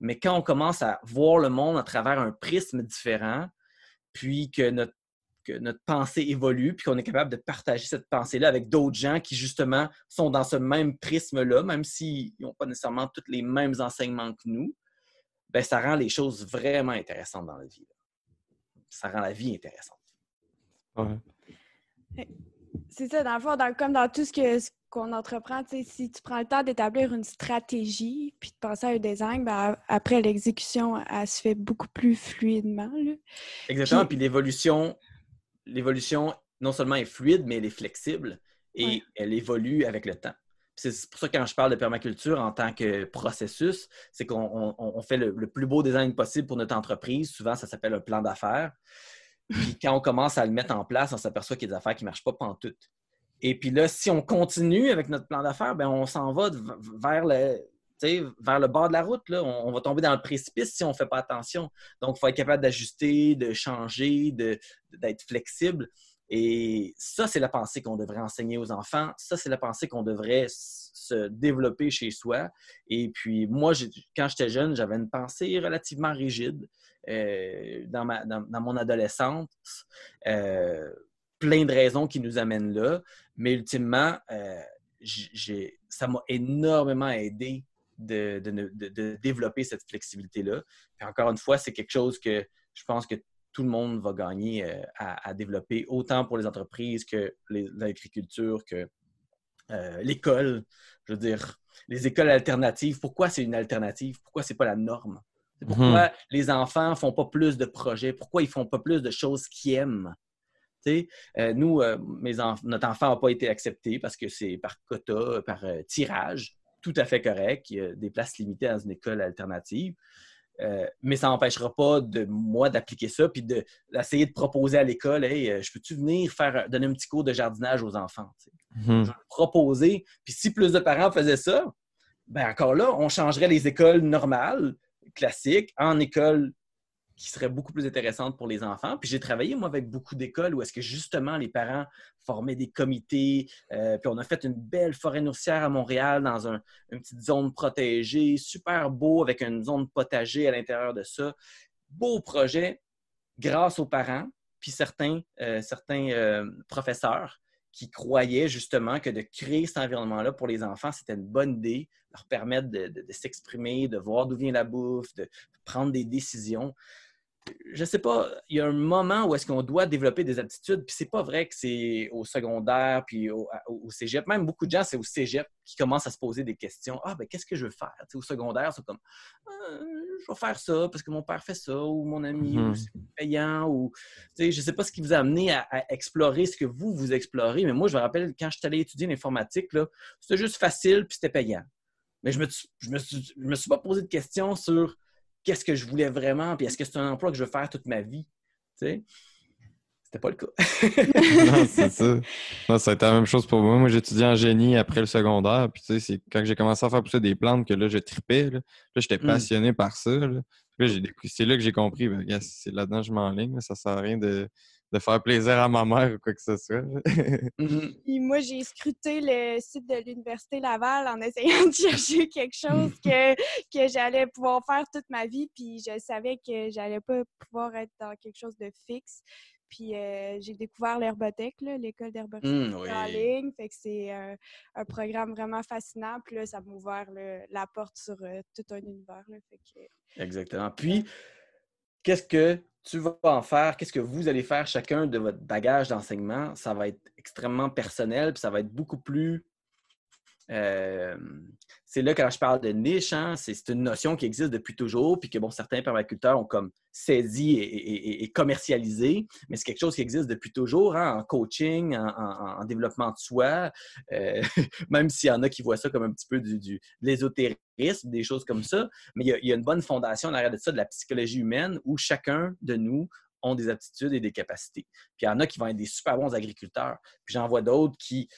Mais quand on commence à voir le monde à travers un prisme différent, puis que notre, notre pensée évolue, puis qu'on est capable de partager cette pensée-là avec d'autres gens qui, justement, sont dans ce même prisme-là, même s'ils n'ont pas nécessairement tous les mêmes enseignements que nous, ben, ça rend les choses vraiment intéressantes dans la vie. Ça rend la vie intéressante. C'est ça, dans le fond, comme dans tout ce que, qu'on entreprend, si tu prends le temps d'établir une stratégie puis de penser à un design, ben, après l'exécution, elle se fait beaucoup plus fluidement. Exactement. Puis, l'évolution, l'évolution non seulement est fluide, mais elle est flexible et elle évolue avec le temps. C'est pour ça que quand je parle de permaculture en tant que processus, c'est qu'on fait le, le, plus beau design possible pour notre entreprise. Souvent, ça s'appelle un plan d'affaires. Puis quand on commence à le mettre en place, on s'aperçoit qu'il y a des affaires qui ne marchent pas pantoute. Et puis là, si on continue avec notre plan d'affaires, ben on s'en va vers le, vers le bord de la route. Là. On, va tomber dans le précipice si on ne fait pas attention. Donc, il faut être capable d'ajuster, de changer, d'être flexible. Et ça, c'est la pensée qu'on devrait enseigner aux enfants. Ça, c'est la pensée qu'on devrait se développer chez soi. Et puis, moi, quand j'étais jeune, j'avais une pensée relativement rigide euh, dans, mon adolescence. Euh, plein de raisons qui nous amènent là. Mais ultimement, euh, ça m'a énormément aidé de, développer cette flexibilité-là. Encore une fois, c'est quelque chose que je pense que tout le monde va gagner à, développer, autant pour les entreprises que l'agriculture, que l'école. Je veux dire, les écoles alternatives, pourquoi c'est une alternative? Pourquoi c'est pas la norme? Pourquoi mhm. les enfants ne font pas plus de projets? Pourquoi ils ne font pas plus de choses qu'ils aiment? Euh, nous, euh, notre enfant n'a pas été accepté parce que c'est par quota, par euh, tirage, tout à fait correct. Il y a des places limitées dans une école alternative. mais ça n'empêchera pas de moi d'appliquer ça puis d'essayer de, proposer à l'école Hey, je peux-tu venir faire donner un petit cours de jardinage aux enfants? Mhm. Je vais proposer. Puis si plus de parents faisaient ça, ben encore là, on changerait les écoles normales, classiques, en écoles qui seraient beaucoup plus intéressantes pour les enfants. Puis j'ai travaillé, moi, avec beaucoup d'écoles où est-ce que justement les parents formaient des comités. euh, puis on a fait une belle forêt nourricière à Montréal dans un- une petite zone protégée, super beau, avec une zone potager à l'intérieur de ça. Beau projet grâce aux parents, puis certains, euh, euh, professeurs qui croyaient justement que de créer cet environnement-là pour les enfants, c'était une bonne idée, leur permettre de, s'exprimer, de voir d'où vient la bouffe, de prendre des décisions. Je sais pas, il y a un moment où est-ce qu'on doit développer des aptitudes, puis c'est pas vrai que c'est au secondaire puis au, au- cégep. Même beaucoup de gens, c'est au cégep qui commencent à se poser des questions. Ah, ben qu'est-ce que je veux faire? Au secondaire, c'est comme, Ah, je vais faire ça parce que mon père fait ça, ou mon ami, Mhm. ou c'est payant, ou tu sais, je ne sais pas ce qui vous a amené à, à explorer ce que vous, vous explorez, mais moi, je me rappelle quand je suis allé étudier l'informatique, c'était juste facile puis c'était payant. Mais je me, je me, je me suis pas posé de questions sur qu'est-ce que je voulais vraiment, puis est-ce que c'est un emploi que je veux faire toute ma vie. Tu sais? C'était pas le cas. non, c'est ça. Non, ça a été la même chose pour moi. Moi, j'étudiais en génie après le secondaire. Puis, tu sais, c'est quand j'ai commencé à faire pousser des plantes que là, je tripais. Là, Là, j'étais Mm. passionné par ça. Là, c'est là que j'ai compris, ben, c'est là-dedans que je m'enligne. Ça sert à rien de, de faire plaisir à ma mère ou quoi que ce soit. Mhm. Puis moi, j'ai scruté le site de l'Université Laval en essayant de chercher quelque chose que, que j'allais pouvoir faire toute ma vie. Puis je savais que j'allais pas pouvoir être dans quelque chose de fixe. Puis euh, j'ai découvert l'Herbotech, là, l'école d'herboristerie Mm, oui. en ligne. Fait que c'est euh, un programme vraiment fascinant. Puis là, ça m'a ouvert là, la porte sur euh, tout un univers. là. Fait que, Exactement. Puis, qu'est-ce que tu vas en faire? Qu'est-ce que vous allez faire chacun de votre bagage d'enseignement? Ça va être extrêmement personnel, puis ça va être beaucoup plus. Euh, c'est là quand je parle de niche, hein, c'est une notion qui existe depuis toujours, puis que bon, certains permaculteurs ont comme saisi et, commercialisé, mais c'est quelque chose qui existe depuis toujours hein, en coaching, en, en- en développement de soi, euh, même s'il y en a qui voient ça comme un petit peu du, de l'ésotérisme, des choses comme ça. Mais il y, a, une bonne fondation en arrière de ça, de la psychologie humaine, où chacun de nous ont des aptitudes et des capacités. Puis il y en a qui vont être des super bons agriculteurs. Puis j'en vois d'autres qui,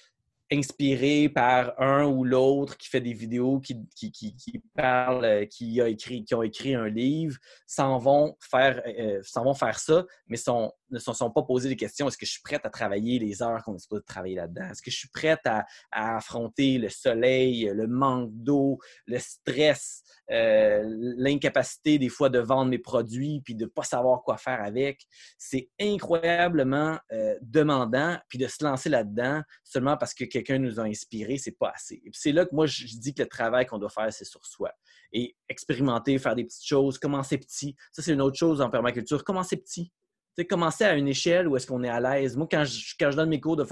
inspirés par un ou l'autre, qui fait des vidéos, qui, qui, qui, parle, euh, qui, a écrit, qui ont écrit un livre, s'en vont faire, euh, s'en vont faire ça, mais sont, ne se sont pas posé des questions. Est-ce que je suis prête à travailler les heures qu'on est supposé travailler là-dedans? Est-ce que je suis prête à, affronter le soleil, le manque d'eau, le stress, euh, l'incapacité des fois de vendre mes produits puis de ne pas savoir quoi faire avec? C'est incroyablement euh, demandant. Puis de se lancer là-dedans seulement parce que quelqu'un nous a inspiré, c'est pas assez. C'est là que moi, je dis que le travail qu'on doit faire, c'est sur soi. Et expérimenter, faire des petites choses, commencer petit. Ça, c'est une autre chose en permaculture. Commencer petit. Sais, commencer à une échelle où est-ce qu'on est à l'aise. Moi, quand je, quand je donne mes cours de,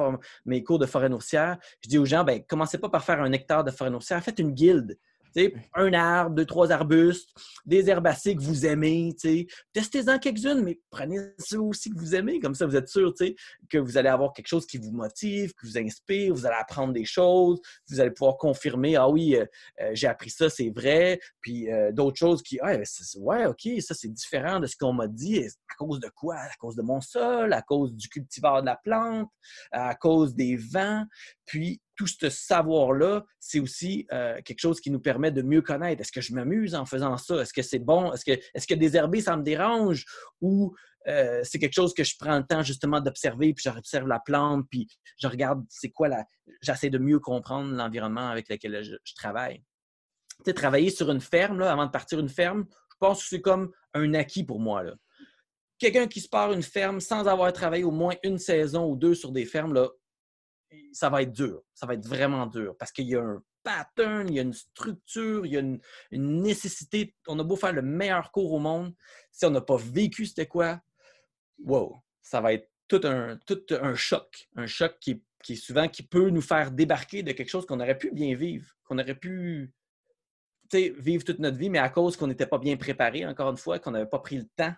mes cours de forêt nourricière, je dis aux gens, ben, commencez pas par faire un hectare de forêt nourricière, faites une guilde. Un arbre, deux, trois arbustes, des herbacées que vous aimez. Testez-en quelques-unes, mais prenez ceux aussi que vous aimez. Comme ça, vous êtes sûr que vous allez avoir quelque chose qui vous motive, qui vous inspire, vous allez apprendre des choses, vous allez pouvoir confirmer, ah oui, euh, euh, j'ai appris ça, c'est vrai. Puis euh, d'autres choses qui, ah, ouais, OK, ça c'est différent de ce qu'on m'a dit. À cause de quoi? À cause de mon sol, à cause du cultivar de la plante, à cause des vents. Puis tout ce savoir-là, c'est aussi euh, quelque chose qui nous permet de mieux connaître. Est-ce que je m'amuse en faisant ça? Est-ce que c'est bon? Est-ce que, est-ce que désherber, ça me dérange? Ou euh, c'est quelque chose que je prends le temps justement d'observer, puis j'observe la plante, puis je regarde c'est quoi la. J'essaie de mieux comprendre l'environnement avec lequel je, travaille. Tu sais, travailler sur une ferme, là, avant de partir une ferme, je pense que c'est comme un acquis pour moi. Quelqu'un qui se part une ferme sans avoir travaillé au moins une saison ou deux sur des fermes, là, ça va être dur. Ça va être vraiment dur parce qu'il y a un pattern, il y a une structure, il y a une, nécessité. On a beau faire le meilleur cours au monde, si on n'a pas vécu c'était quoi, wow, ça va être tout un, tout un choc. Un choc qui, qui est souvent qui peut nous faire débarquer de quelque chose qu'on aurait pu bien vivre, qu'on aurait pu vivre toute notre vie, mais à cause qu'on n'était pas bien préparé, encore une fois, qu'on n'avait pas pris le temps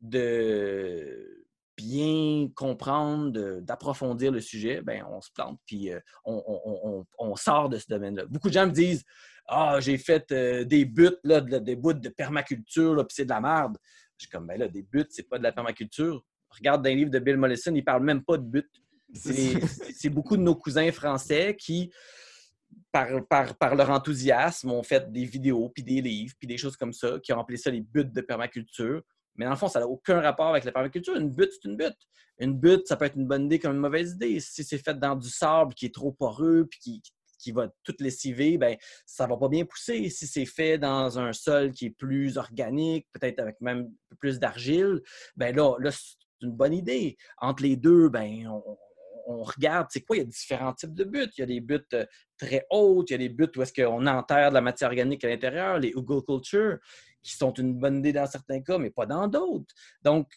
de bien comprendre, d'approfondir le sujet, ben on se plante, puis euh, on, on- on- on sort de ce domaine-là. Beaucoup de gens me disent Ah, j'ai fait euh, des buts, là, de- des bouts de permaculture, puis c'est de la merde. Je suis comme, ben là, des buts, c'est pas de la permaculture. Regarde dans les livres de Bill Mollison, il parle même pas de buts. C'est beaucoup de nos cousins français qui, par, par, leur enthousiasme, ont fait des vidéos, puis des livres, puis des choses comme ça, qui ont appelé ça les buts de permaculture. Mais dans le fond, ça n'a aucun rapport avec la permaculture. Une butte, c'est une butte. Une butte, ça peut être une bonne idée comme une mauvaise idée. Si c'est fait dans du sable qui est trop poreux puis qui, qui va tout lessiver, ben ça va pas bien pousser. Si c'est fait dans un sol qui est plus organique, peut-être avec même plus d'argile, ben là, là c'est une bonne idée. Entre les deux, ben on, regarde, c'est quoi, il y a différents types de buts. Il y a des buts euh, très hautes, il y a des buts où est-ce qu'on enterre de la matière organique à l'intérieur, les Google Culture, qui sont une bonne idée dans certains cas, mais pas dans d'autres. Donc,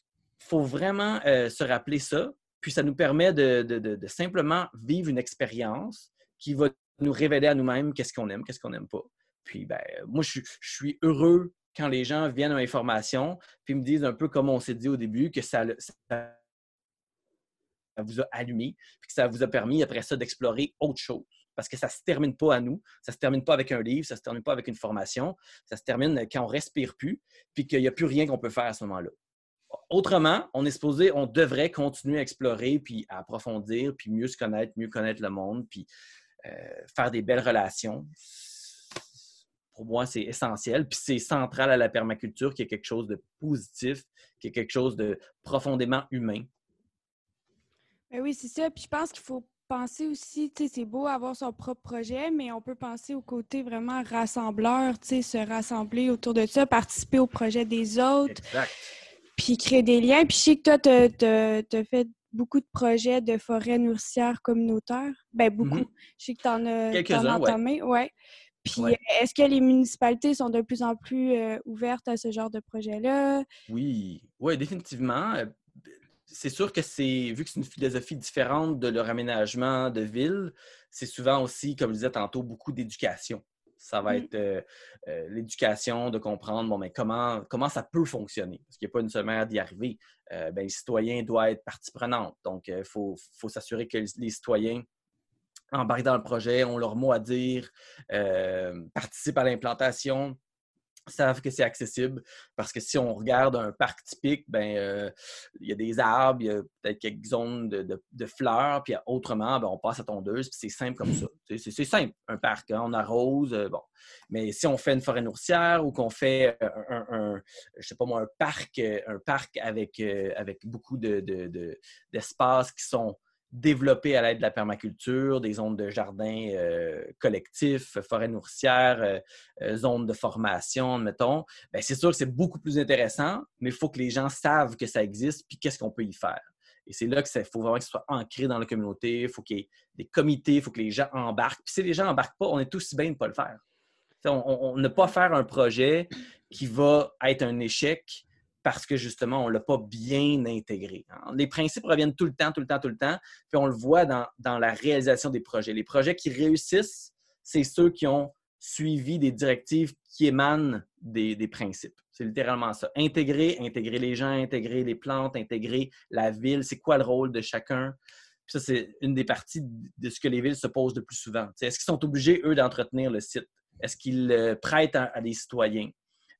il faut vraiment euh, se rappeler ça. Puis ça nous permet de simplement vivre une expérience qui va nous révéler à nous-mêmes qu'est-ce qu'on aime, qu'est-ce qu'on n'aime pas. Puis, ben, moi, je, suis heureux quand les gens viennent à l'information puis me disent un peu comme on s'est dit au début, que ça, vous a allumé, puis que ça vous a permis après ça d'explorer autre chose. Parce que ça ne se termine pas à nous, ça ne se termine pas avec un livre, ça ne se termine pas avec une formation, ça se termine quand on respire plus, puis qu'il n'y a plus rien qu'on peut faire à ce moment-là. Autrement, on est supposé, on devrait continuer à explorer, puis à approfondir, puis mieux se connaître, mieux connaître le monde, puis euh, faire des belles relations. Pour moi, c'est essentiel. Puis c'est central à la permaculture, qui est quelque chose de positif, qui est quelque chose de profondément humain. Ben oui, c'est ça. Puis je pense qu'il faut penser aussi, tu sais, c'est beau avoir son propre projet, mais on peut penser au côté vraiment rassembleur, tu sais, se rassembler autour de ça, participer au projet des autres. Exact. Puis créer des liens. Puis je sais que toi, tu as fait beaucoup de projets de forêts nourricières communautaires. Ben beaucoup. Mm-hmm. Je sais que tu en as, Quelques-uns, ouais. ouais. Puis euh, est-ce que les municipalités sont de plus en plus euh, ouvertes à ce genre de projet-là? Oui, oui, définitivement. C'est sûr que c'est, vu que c'est une philosophie différente de leur aménagement de ville, c'est souvent aussi, comme je disais tantôt, beaucoup d'éducation. Ça va mmh. être euh, euh, l'éducation de comprendre bon, mais comment, comment ça peut fonctionner. Parce qu'il n'y a pas une seule manière d'y arriver. Euh, ben, les citoyens doivent être partie prenante. Donc, il faut, faut s'assurer que les citoyens embarquent dans le projet, ont leur mot à dire, participent à l'implantation, savent que c'est accessible. Parce que si on regarde un parc typique, ben euh, il y a des arbres, il y a peut-être quelques zones de, fleurs, puis autrement, ben, on passe à tondeuse, puis c'est simple comme ça. C'est simple, un parc, hein, on arrose, euh, bon. Mais si on fait une forêt nourricière ou qu'on fait un, je sais pas moi, un parc, un parc avec, euh, avec beaucoup d'espaces qui sont développer à l'aide de la permaculture, des zones de jardins euh, collectifs, forêts nourricières, euh, euh, zones de formation, mettons, ben, c'est sûr que c'est beaucoup plus intéressant, mais il faut que les gens savent que ça existe puis qu'est-ce qu'on peut y faire. Et c'est là qu'il faut vraiment que ce soit ancré dans la communauté, il faut qu'il y ait des comités, il faut que les gens embarquent. Puis si les gens n'embarquent pas, on est aussi bien de ne pas le faire. on ne pas faire un projet qui va être un échec parce que justement, on ne l'a pas bien intégré. Les principes reviennent tout le temps, tout le temps, tout le temps, puis on le voit dans, la réalisation des projets. Les projets qui réussissent, c'est ceux qui ont suivi des directives qui émanent des, principes. C'est littéralement ça. Intégrer, intégrer les gens, intégrer les plantes, intégrer la ville, c'est quoi le rôle de chacun? ça, c'est une des parties de ce que les villes se posent le plus souvent. Est-ce qu'ils sont obligés, eux, d'entretenir le site? Est-ce qu'ils le prêtent à, des citoyens?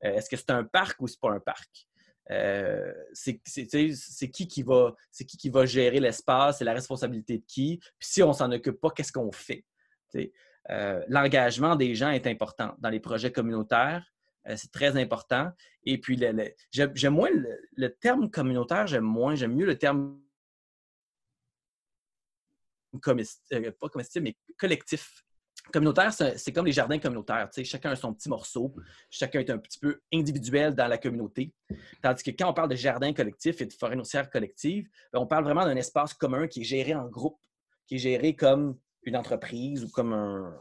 Euh, est-ce que c'est un parc ou c'est pas un parc? Euh, c'est qui qui va c'est qui qui va gérer l'espace, c'est la responsabilité de qui? Puis si on s'en occupe pas, qu'est-ce qu'on fait? Euh, L'engagement des gens est important dans les projets communautaires. Euh, c'est très important. Et puis, j'aime moins le, terme communautaire, j'aime moins, j'aime mieux le terme pas mais collectif communautaire, c'est comme les jardins communautaires. Chacun a son petit morceau, chacun est un petit peu individuel dans la communauté. Tandis que quand on parle de jardin collectif et de forêt nourricière collective, ben, on parle vraiment d'un espace commun qui est géré en groupe, qui est géré comme une entreprise ou comme un,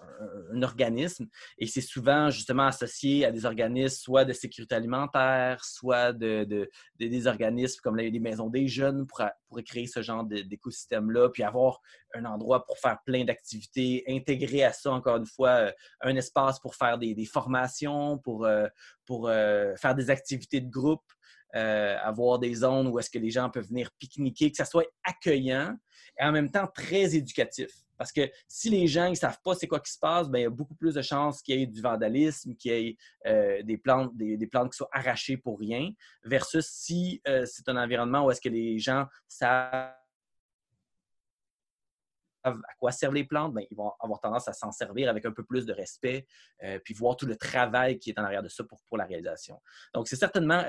organisme. Et c'est souvent justement associé à des organismes soit de sécurité alimentaire, soit de, des organismes comme les, maisons des jeunes pour, pour créer ce genre d'écosystème-là, puis avoir un endroit pour faire plein d'activités, intégrer à ça, encore une fois, euh, un espace pour faire des, formations, pour, euh, pour euh, faire des activités de groupe. avoir des zones où est-ce que les gens peuvent venir pique-niquer, que ça soit accueillant et en même temps très éducatif. Parce que si les gens ne savent pas c'est quoi qui se passe, bien, il y a beaucoup plus de chances qu'il y ait du vandalisme, qu'il y ait euh, des, plantes, des, plantes qui soient arrachées pour rien, versus si euh, c'est un environnement où est-ce que les gens savent à quoi servent les plantes, ben, ils vont avoir tendance à s'en servir avec un peu plus de respect, euh, puis voir tout le travail qui est en arrière de ça pour, pour la réalisation. Donc, c'est certainement,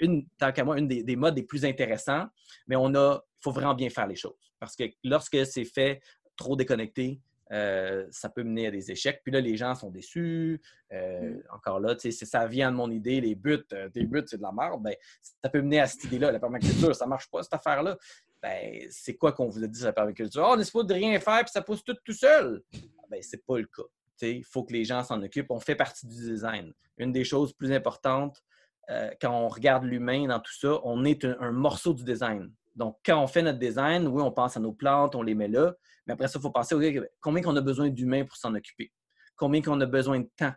une, tant qu'à moi, une des, modes les plus intéressants, mais on a, il faut vraiment bien faire les choses. Parce que lorsque c'est fait trop déconnecté, euh, ça peut mener à des échecs. Puis là, les gens sont déçus. Mm. Encore là, si ça vient de mon idée, les buts, tes buts, c'est de la merde, ben, ça peut mener à cette idée-là. La permaculture, ça ne marche pas, cette affaire-là ben, c'est quoi qu'on vous a dit sur la permaculture? Oh, on pas de rien faire puis ça pousse tout tout seul. Ben, c'est pas le cas. Il faut que les gens s'en occupent. On fait partie du design. Une des choses plus importantes, euh, quand on regarde l'humain dans tout ça, on est un, morceau du design. Donc, quand on fait notre design, oui, on pense à nos plantes, on les met là, mais après ça, il faut penser combien qu'on a besoin d'humains pour s'en occuper, combien qu'on a besoin de temps,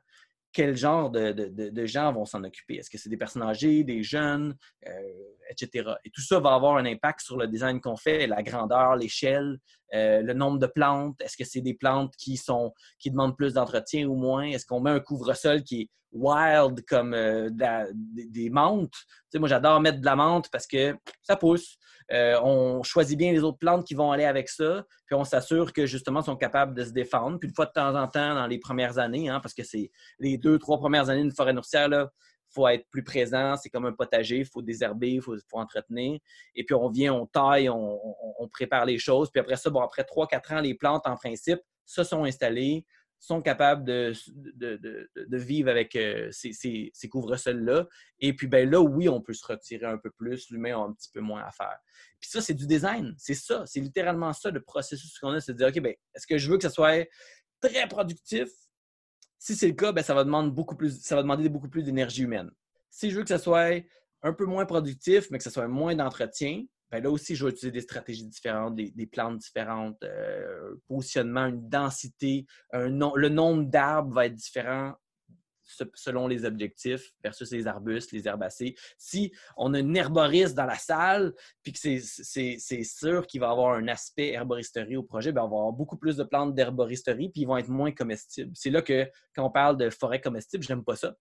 quel genre de, gens vont s'en occuper? Est-ce que c'est des personnes âgées, des jeunes, euh, etc. Et tout ça va avoir un impact sur le design qu'on fait, la grandeur, l'échelle, euh, le nombre de plantes. Est-ce que c'est des plantes qui, sont, qui demandent plus d'entretien ou moins? Est-ce qu'on met un couvre-sol qui est wild comme euh, des, menthes? moi, j'adore mettre de la menthe parce que ça pousse. Euh, on choisit bien les autres plantes qui vont aller avec ça, puis on s'assure que justement sont capables de se défendre. Puis une fois de temps en temps, dans les premières années, hein, parce que c'est les deux, trois premières années d'une forêt nourricière, il faut être plus présent. C'est comme un potager, il faut désherber, il faut, entretenir. Et puis on vient, on taille, on, prépare les choses. Puis après ça, bon, après trois, quatre ans, les plantes, en principe, se sont installées sont capables de, de, vivre avec euh, ces, ces, couvre-sols-là. Et puis, ben là, oui, on peut se retirer un peu plus. L'humain a un petit peu moins à faire. Puis ça, c'est du design. C'est ça. C'est littéralement ça, le processus qu'on a. C'est de dire, OK, ben, est-ce que je veux que ça soit très productif? Si c'est le cas, ben, ça, va demander beaucoup plus, ça va demander beaucoup plus d'énergie humaine. Si je veux que ça soit un peu moins productif, mais que ça soit moins d'entretien, ben là aussi, je vais utiliser des stratégies différentes, des, plantes différentes, euh, positionnement, une densité, le nombre d'arbres va être différent selon les objectifs versus les arbustes, les herbacées. Si on a une herboriste dans la salle, puis que c'est sûr qu'il va avoir un aspect herboristerie au projet, bien, on va avoir beaucoup plus de plantes d'herboristerie, puis ils vont être moins comestibles. C'est là que, quand on parle de forêt comestible, je n'aime pas ça.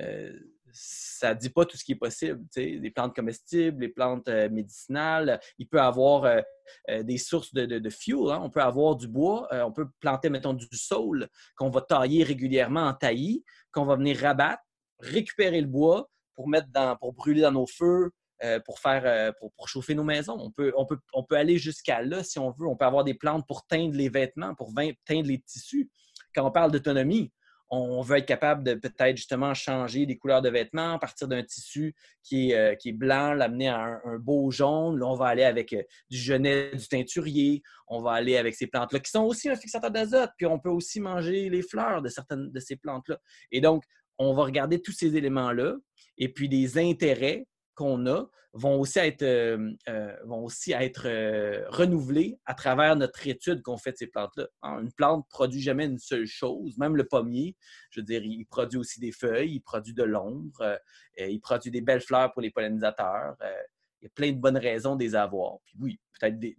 Euh, ça ne dit pas tout ce qui est possible. Les plantes comestibles, les plantes euh, médicinales. Il peut avoir euh, des sources de, fuel. Hein. On peut avoir du bois. on peut planter, mettons, du saule qu'on va tailler régulièrement en taillis, qu'on va venir rabattre, récupérer le bois pour mettre dans, pour brûler dans nos feux, pour faire pour, chauffer nos maisons. On peut, on peut, on peut aller jusqu'à là si on veut. On peut avoir des plantes pour teindre les vêtements, pour teindre les tissus. Quand on parle d'autonomie, on veut être capable de peut-être justement changer les couleurs de vêtements à partir d'un tissu qui est, euh, blanc, l'amener à un, beau jaune. Là, on va aller avec euh, du genêt, du teinturier. On va aller avec ces plantes-là qui sont aussi un fixateur d'azote. Puis on peut aussi manger les fleurs de certaines de ces plantes-là. Et donc, on va regarder tous ces éléments-là et puis des intérêts qu'on a vont aussi être, euh, euh, vont aussi être euh, renouvelés à travers notre étude qu'on fait de ces plantes-là. Une plante ne produit jamais une seule chose, même le pommier, je veux dire, il produit aussi des feuilles, il produit de l'ombre, il produit des belles fleurs pour les pollinisateurs. il y a plein de bonnes raisons de les avoir. Puis oui, peut-être des,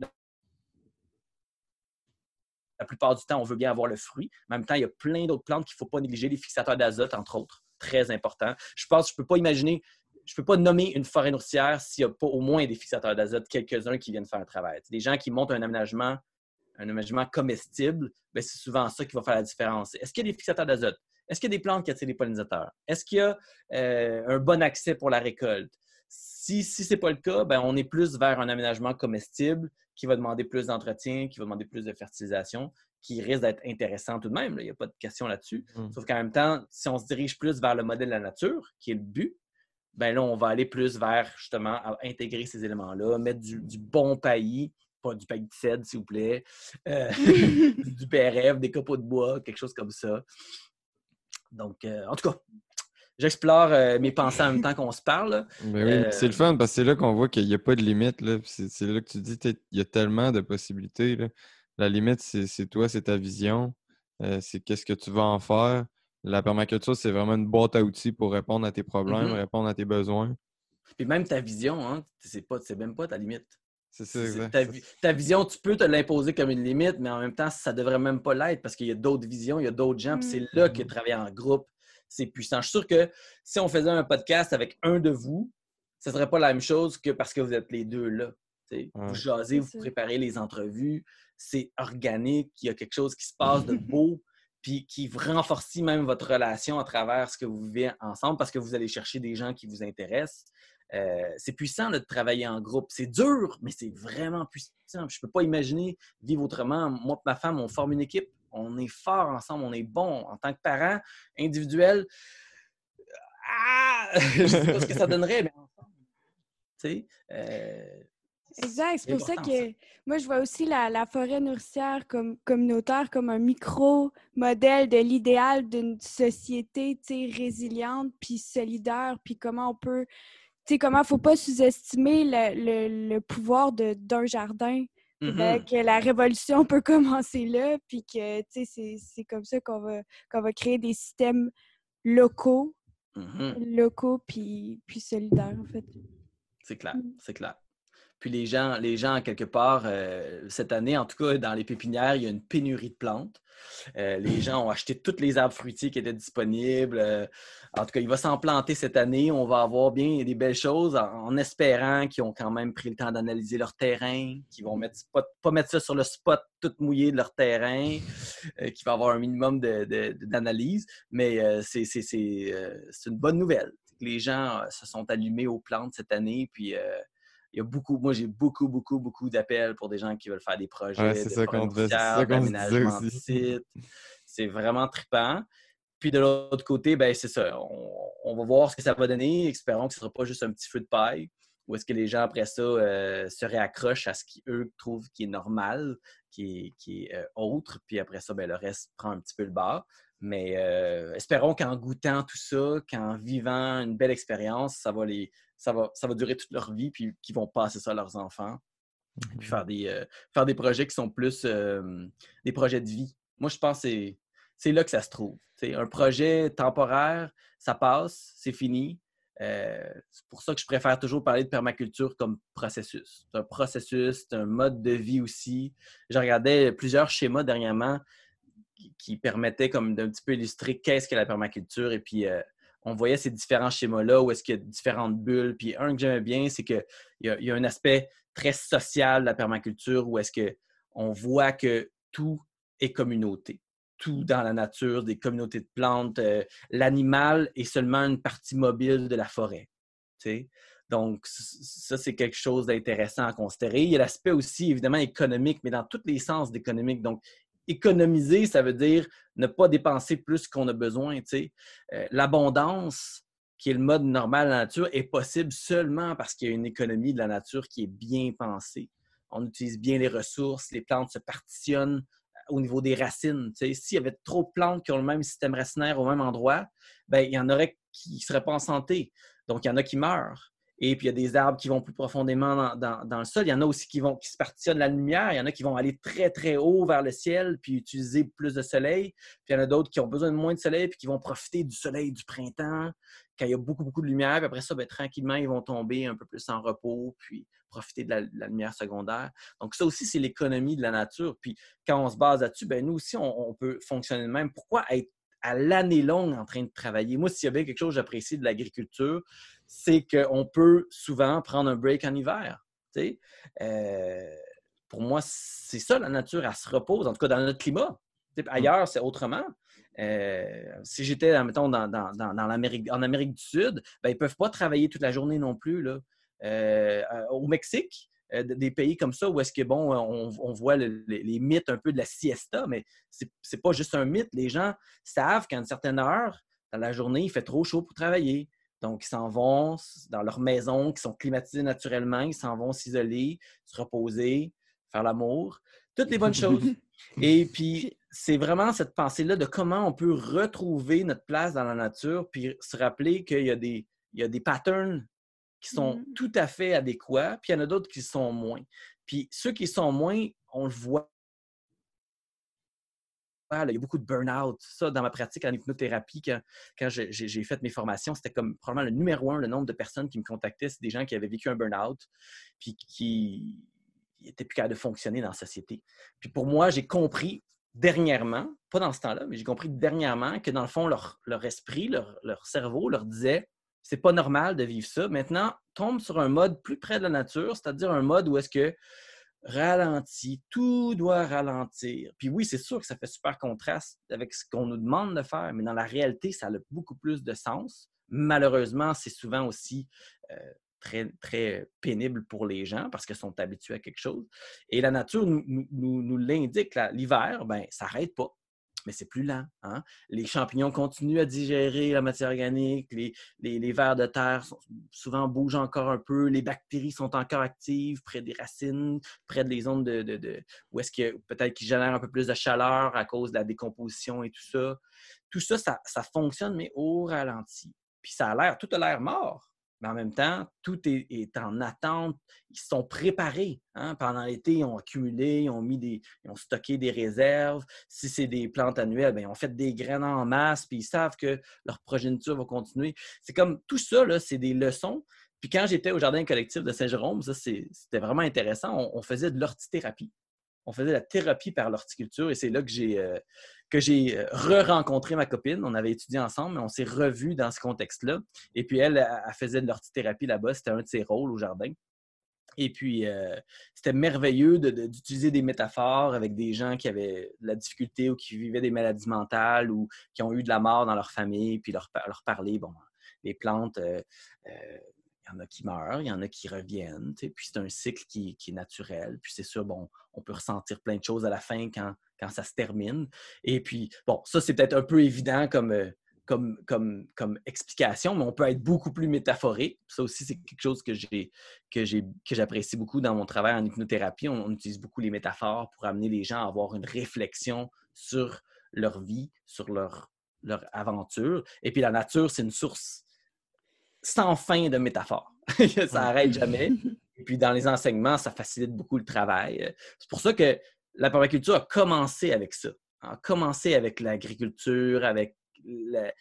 la plupart du temps, on veut bien avoir le fruit. En même temps, il y a plein d'autres plantes qu'il ne faut pas négliger, les fixateurs d'azote, entre autres. Très important. Je pense, je ne peux pas imaginer je ne peux pas nommer une forêt nourricière s'il n'y a pas au moins des fixateurs d'azote, quelques-uns qui viennent faire un travail. des gens qui montent un aménagement, un aménagement comestible, ben, c'est souvent ça qui va faire la différence. Est-ce qu'il y a des fixateurs d'azote? Est-ce qu'il y a des plantes qui attirent les pollinisateurs? Est-ce qu'il y a euh, un bon accès pour la récolte? Si, si ce n'est pas le cas, ben, on est plus vers un aménagement comestible qui va demander plus d'entretien, qui va demander plus de fertilisation, qui risque d'être intéressant tout de même. Il n'y a pas de question là-dessus. Mmh. Sauf qu'en même temps, si on se dirige plus vers le modèle de la nature, qui est le but, ben là, on va aller plus vers justement intégrer ces éléments-là, mettre du, bon paillis, pas du paillis de cèdre, s'il vous plaît, euh, du PRF, des copeaux de bois, quelque chose comme ça. Donc, euh, en tout cas, j'explore euh, mes pensées en même temps qu'on se parle. Ben oui, c'est le fun parce que c'est là qu'on voit qu'il n'y a pas de limite. C'est là que tu dis qu'il y a tellement de possibilités. La limite, c'est toi, c'est ta vision, c'est qu'est-ce que tu vas en faire. La permaculture, c'est vraiment une boîte à outils pour répondre à tes problèmes, mm-hmm. répondre à tes besoins. Puis même ta vision, hein, c'est pas, même pas ta limite. C'est ça, ta, ta, vision, tu peux te l'imposer comme une limite, mais en même temps, ça devrait même pas l'être parce qu'il y a d'autres visions, il y a d'autres gens, puis c'est là que mm-hmm. travailler en groupe, c'est puissant. Je suis sûr que si on faisait un podcast avec un de vous, ce serait pas la même chose que parce que vous êtes les deux là. Vous jasez, vous préparez les entrevues, c'est organique, il y a quelque chose qui se passe de beau, puis qui renforce même votre relation à travers ce que vous vivez ensemble parce que vous allez chercher des gens qui vous intéressent. Euh, c'est puissant de travailler en groupe. C'est dur, mais c'est vraiment puissant. Je ne peux pas imaginer vivre autrement. Moi et ma femme, on forme une équipe. On est fort ensemble, on est bon en tant que parents individuels. Ah! je ne sais pas ce que ça donnerait, mais ensemble. Euh, Exact. C'est pour ça que moi, je vois aussi la, forêt nourricière comme communautaire comme un micro-modèle de l'idéal d'une société résiliente puis solidaire, puis comment on peut. Tu sais, comment il ne faut pas sous-estimer le, pouvoir d'un jardin. Mm-hmm. que la révolution peut commencer là, puis que c'est comme ça qu'on va, qu'on va créer des systèmes locaux, mm-hmm. locaux puis, puis solidaires, en fait. C'est clair, mm. c'est clair. Puis les gens, les gens quelque part, euh, cette année, en tout cas, dans les pépinières, il y a une pénurie de plantes. Euh, les gens ont acheté tous les arbres fruitiers qui étaient disponibles. Euh, en tout cas, il va s'en planter cette année. On va avoir bien des belles choses en, espérant qu'ils ont quand même pris le temps d'analyser leur terrain, qu'ils vont mettre, pas, pas, mettre ça sur le spot tout mouillé de leur terrain, qu'il va avoir un minimum d'analyse. Mais c'est une bonne nouvelle. Les gens se sont allumés aux plantes cette année. Puis il y a beaucoup, moi j'ai beaucoup, beaucoup, beaucoup d'appels pour des gens qui veulent faire des projets, c'est ça qu'on d'aménagement de site. C'est vraiment trippant. Puis de l'autre côté, ben c'est ça. On, va voir ce que ça va donner. Espérons que ce ne sera pas juste un petit feu de paille. Ou est-ce que les gens, après ça, euh, se réaccrochent à ce qu'eux trouvent qui est normal, qui est, qui est euh, autre. Puis après ça, ben, le reste prend un petit peu le bas. Mais euh, espérons qu'en goûtant tout ça, qu'en vivant une belle expérience, ça va les, ça va, ça va durer toute leur vie, puis qu'ils vont passer ça à leurs enfants. Puis faire des, euh, faire des projets qui sont plus euh, des projets de vie. Moi, je pense que c'est là que ça se trouve. un projet temporaire, ça passe, c'est fini. Euh, c'est pour ça que je préfère toujours parler de permaculture comme processus. C'est un processus, c'est un mode de vie aussi. Je regardais plusieurs schémas dernièrement qui, permettaient comme d'un petit peu illustrer qu'est-ce que la permaculture et puis on voyait ces différents schémas-là où est-ce qu'il y a différentes bulles. Puis un que j'aimais bien, c'est qu'il y, a, un aspect très social de la permaculture où est-ce qu'on voit que tout est communauté. Tout dans la nature, des communautés de plantes. Euh, l'animal est seulement une partie mobile de la forêt. Donc, ça, c'est quelque chose d'intéressant à considérer. Il y a l'aspect aussi, évidemment, économique, mais dans tous les sens d'économique. Donc, économiser, ça veut dire ne pas dépenser plus qu'on a besoin. Euh, l'abondance, qui est le mode normal de la nature, est possible seulement parce qu'il y a une économie de la nature qui est bien pensée. On utilise bien les ressources, les plantes se partitionnent euh, au niveau des racines. S'il y avait trop de plantes qui ont le même système racinaire au même endroit, ben, il y en aurait qui ne seraient pas en santé. Donc, il y en a qui meurent. Et puis, il y a des arbres qui vont plus profondément dans, le sol. Il y en a aussi qui, vont, qui se partitionnent la lumière. Il y en a qui vont aller très, très haut vers le ciel puis utiliser plus de soleil. Puis, il y en a d'autres qui ont besoin de moins de soleil puis qui vont profiter du soleil du printemps quand il y a beaucoup, beaucoup de lumière. Puis après ça, ben, tranquillement, ils vont tomber un peu plus en repos puis profiter de la, lumière secondaire. Donc, ça aussi, c'est l'économie de la nature. Puis, quand on se base là-dessus, ben, nous aussi, on, on peut fonctionner de même. Pourquoi être à l'année longue en train de travailler? Moi, s'il y avait quelque chose que j'apprécie de l'agriculture, c'est qu'on peut souvent prendre un break en hiver. Euh, pour moi, c'est ça, la nature, elle se repose, en tout cas dans notre climat. Mm. ailleurs, c'est autrement. Euh, si j'étais, mettons, dans, l'Amérique, en Amérique du Sud, ben, ils ne peuvent pas travailler toute la journée non plus. Là. Euh, au Mexique, des pays comme ça où est-ce que, bon, on, voit les mythes un peu de la siesta, mais c'est n'est pas juste un mythe. Les gens savent qu'à une certaine heure, dans la journée, il fait trop chaud pour travailler. Donc, ils s'en vont dans leur maison, qui sont climatisées naturellement, ils s'en vont s'isoler, se reposer, faire l'amour, toutes les bonnes choses. Et puis, c'est vraiment cette pensée-là de comment on peut retrouver notre place dans la nature, puis se rappeler qu'il y a des, il y a des patterns qui sont mmh. tout à fait adéquats, puis il y en a d'autres qui sont moins. Puis ceux qui sont moins, on le voit il y a beaucoup de burn-out. Ça, dans ma pratique en hypnothérapie, quand, j'ai fait mes formations, c'était comme probablement le numéro un, le nombre de personnes qui me contactaient, c'est des gens qui avaient vécu un burn-out, puis qui n'étaient plus capables de fonctionner dans la société. Puis pour moi, j'ai compris dernièrement, pas dans ce temps-là, mais j'ai compris dernièrement que dans le fond, leur, esprit, leur, cerveau leur disait c'est pas normal de vivre ça. Maintenant, tombe sur un mode plus près de la nature, c'est-à-dire un mode où est-ce que ralentit, tout doit ralentir. Puis oui, c'est sûr que ça fait super contraste avec ce qu'on nous demande de faire, mais dans la réalité, ça a beaucoup plus de sens. Malheureusement, c'est souvent aussi euh, très, très pénible pour les gens parce qu'ils sont habitués à quelque chose. Et la nature nous, nous, nous l'indique. L'hiver, ben, ça n'arrête pas mais c'est plus lent. Hein. Les champignons continuent à digérer la matière organique, les, les, vers de terre souvent bougent encore un peu, les bactéries sont encore actives près des racines, près des zones de, où est-ce que peut-être qu'ils génèrent un peu plus de chaleur à cause de la décomposition et tout ça. Tout ça, ça, ça fonctionne, mais au ralenti. Puis ça a l'air, tout a l'air mort mais en même temps, tout est, en attente. Ils sont préparés. Hein. Pendant l'été, ils ont accumulé, ils ont, mis des, ils ont stocké des réserves. Si c'est des plantes annuelles, bien, ils ont fait des graines en masse, puis ils savent que leur progéniture va continuer. C'est comme tout ça, c'est des leçons. Puis quand j'étais au jardin collectif de Saint-Jérôme, ça, c'était vraiment intéressant. On, faisait de l'hortithérapie. On faisait de la thérapie par l'horticulture et c'est là que j'ai euh, que j'ai euh, re-rencontré ma copine. On avait étudié ensemble, mais on s'est revus dans ce contexte-là. Et puis, elle, elle faisait de l'ortithérapie là-bas. C'était un de ses rôles au jardin. Et puis, euh, c'était merveilleux d'utiliser des métaphores avec des gens qui avaient de la difficulté ou qui vivaient des maladies mentales ou qui ont eu de la mort dans leur famille, puis leur, leur parler, bon, les plantes, euh, il y en a qui meurent, il y en a qui reviennent, puis c'est un cycle qui, qui, est naturel. Puis c'est sûr, bon, on peut ressentir plein de choses à la fin quand quand ça se termine. Et puis, bon, ça, c'est peut-être un peu évident comme, euh, comme, comme, comme explication, mais on peut être beaucoup plus métaphorique. Ça aussi, c'est quelque chose que que j'ai que j'apprécie beaucoup dans mon travail en hypnothérapie. On, utilise beaucoup les métaphores pour amener les gens à avoir une réflexion sur leur vie, sur leur, leur aventure. Et puis la nature, c'est une source sans fin de métaphores. ça n'arrête jamais. Et puis dans les enseignements, ça facilite beaucoup le travail. C'est pour ça que la permaculture a commencé avec ça. A commencé avec l'agriculture, avec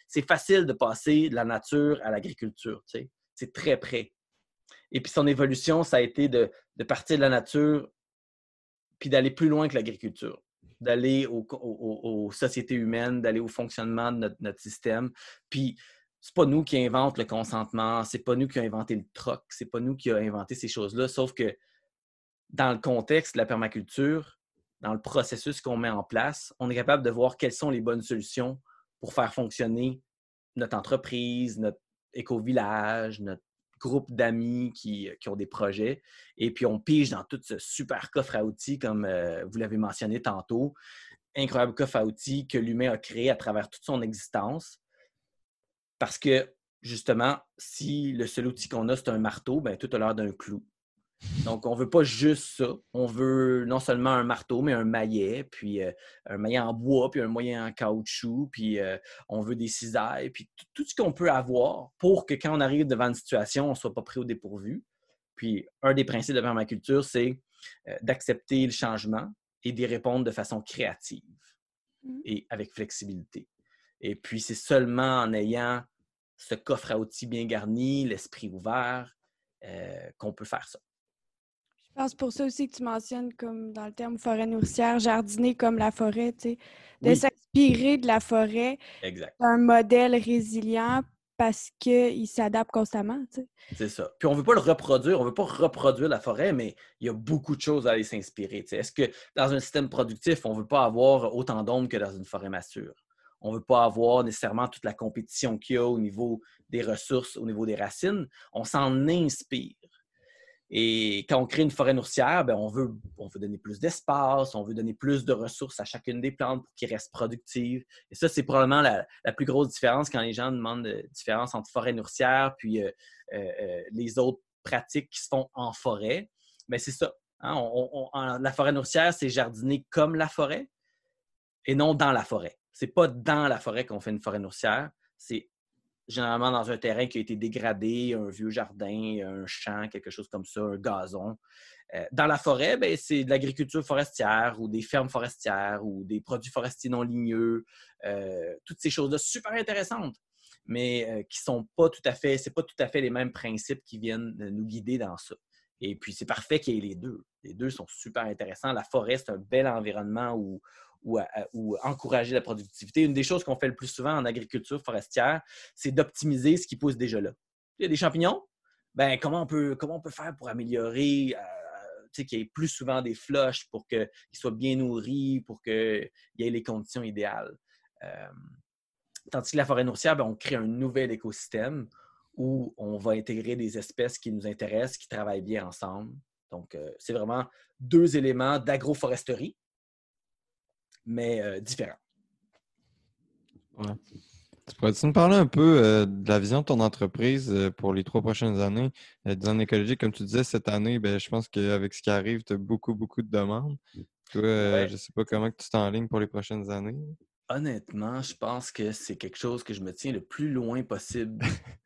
c'est facile de passer de la nature à l'agriculture. C'est très près. Et puis son évolution, ça a été de, partir de la nature puis d'aller plus loin que l'agriculture, d'aller aux sociétés humaines, d'aller au fonctionnement de notre, système. Puis c'est pas nous qui inventons le consentement, c'est pas nous qui avons inventé le troc, c'est pas nous qui avons inventé ces choses-là, sauf que dans le contexte de la permaculture, dans le processus qu'on met en place, on est capable de voir quelles sont les bonnes solutions pour faire fonctionner notre entreprise, notre éco-village, notre groupe d'amis qui, ont des projets. Et puis, on pige dans tout ce super coffre à outils, comme euh, vous l'avez mentionné tantôt. Incroyable coffre à outils que l'humain a créé à travers toute son existence. Parce que, justement, si le seul outil qu'on a, c'est un marteau, ben, tout a l'air d'un clou. Donc, on ne veut pas juste ça. On veut non seulement un marteau, mais un maillet, puis euh, un maillet en bois, puis un maillet en caoutchouc, puis euh, on veut des cisailles, puis tout ce qu'on peut avoir pour que quand on arrive devant une situation, on ne soit pas pris au dépourvu. Puis, un des principes de permaculture, c'est euh, d'accepter le changement et d'y répondre de façon créative mmh. et avec flexibilité. Et puis, c'est seulement en ayant ce coffre à outils bien garni, l'esprit ouvert, qu'on peut faire ça. C'est pour ça aussi que tu mentionnes, comme dans le terme forêt nourricière, jardiner comme la forêt, tu sais, de s'inspirer de la forêt. Exact. Un modèle résilient parce qu'il s'adapte constamment, tu sais. C'est ça. Puis on ne veut pas le reproduire, on ne veut pas reproduire la forêt, mais il y a beaucoup de choses à aller s'inspirer. Est-ce que dans un système productif, on ne veut pas avoir autant d'ombre que dans une forêt mature? On ne veut pas avoir nécessairement toute la compétition qu'il y a au niveau des ressources, au niveau des racines. On s'en inspire. Et quand on crée une forêt nourricière, ben, on, veut, on veut donner plus d'espace, on veut donner plus de ressources à chacune des plantes pour qu'elles restent productives. Et ça, c'est probablement la, plus grosse différence quand les gens demandent la différence entre forêt nourricière puis euh, euh, euh, les autres pratiques qui se font en forêt. Mais c'est ça. Hein, la forêt nourricière, c'est jardiner comme la forêt et non dans la forêt. C'est pas dans la forêt qu'on fait une forêt nourricière, c'est généralement dans un terrain qui a été dégradé, un vieux jardin, un champ, quelque chose comme ça, un gazon. Euh, dans la forêt, ben, c'est de l'agriculture forestière ou des fermes forestières ou des produits forestiers non ligneux, euh, toutes ces choses-là super intéressantes, mais euh, qui sont pas tout à fait, c'est pas tout à fait les mêmes principes qui viennent nous guider dans ça. Et puis, c'est parfait qu'il y ait les deux. Les deux sont super intéressants. La forêt, c'est un bel environnement où, ou, encourager la productivité. Une des choses qu'on fait le plus souvent en agriculture forestière, c'est d'optimiser ce qui pousse déjà là. Il y a des champignons. Ben, comment on peut, comment on peut faire pour améliorer, euh, qu'il y ait plus souvent des flushs pour qu'ils soient bien nourris, pour qu'il y ait les conditions idéales. Euh, tandis que la forêt nourricière, ben, on crée un nouvel écosystème où on va intégrer des espèces qui nous intéressent, qui travaillent bien ensemble. Donc, euh, c'est vraiment deux éléments d'agroforesterie, mais différents. Tu pourrais-tu nous parler un peu euh, de la vision de ton entreprise euh, pour les trois prochaines années? Euh, design écologique, comme tu disais, cette année, ben, je pense qu'avec ce qui arrive, tu as beaucoup, beaucoup de demandes. Toi, je ne sais pas comment tu t'enlignes pour les prochaines années. Honnêtement, je pense que c'est quelque chose que je me tiens le plus loin possible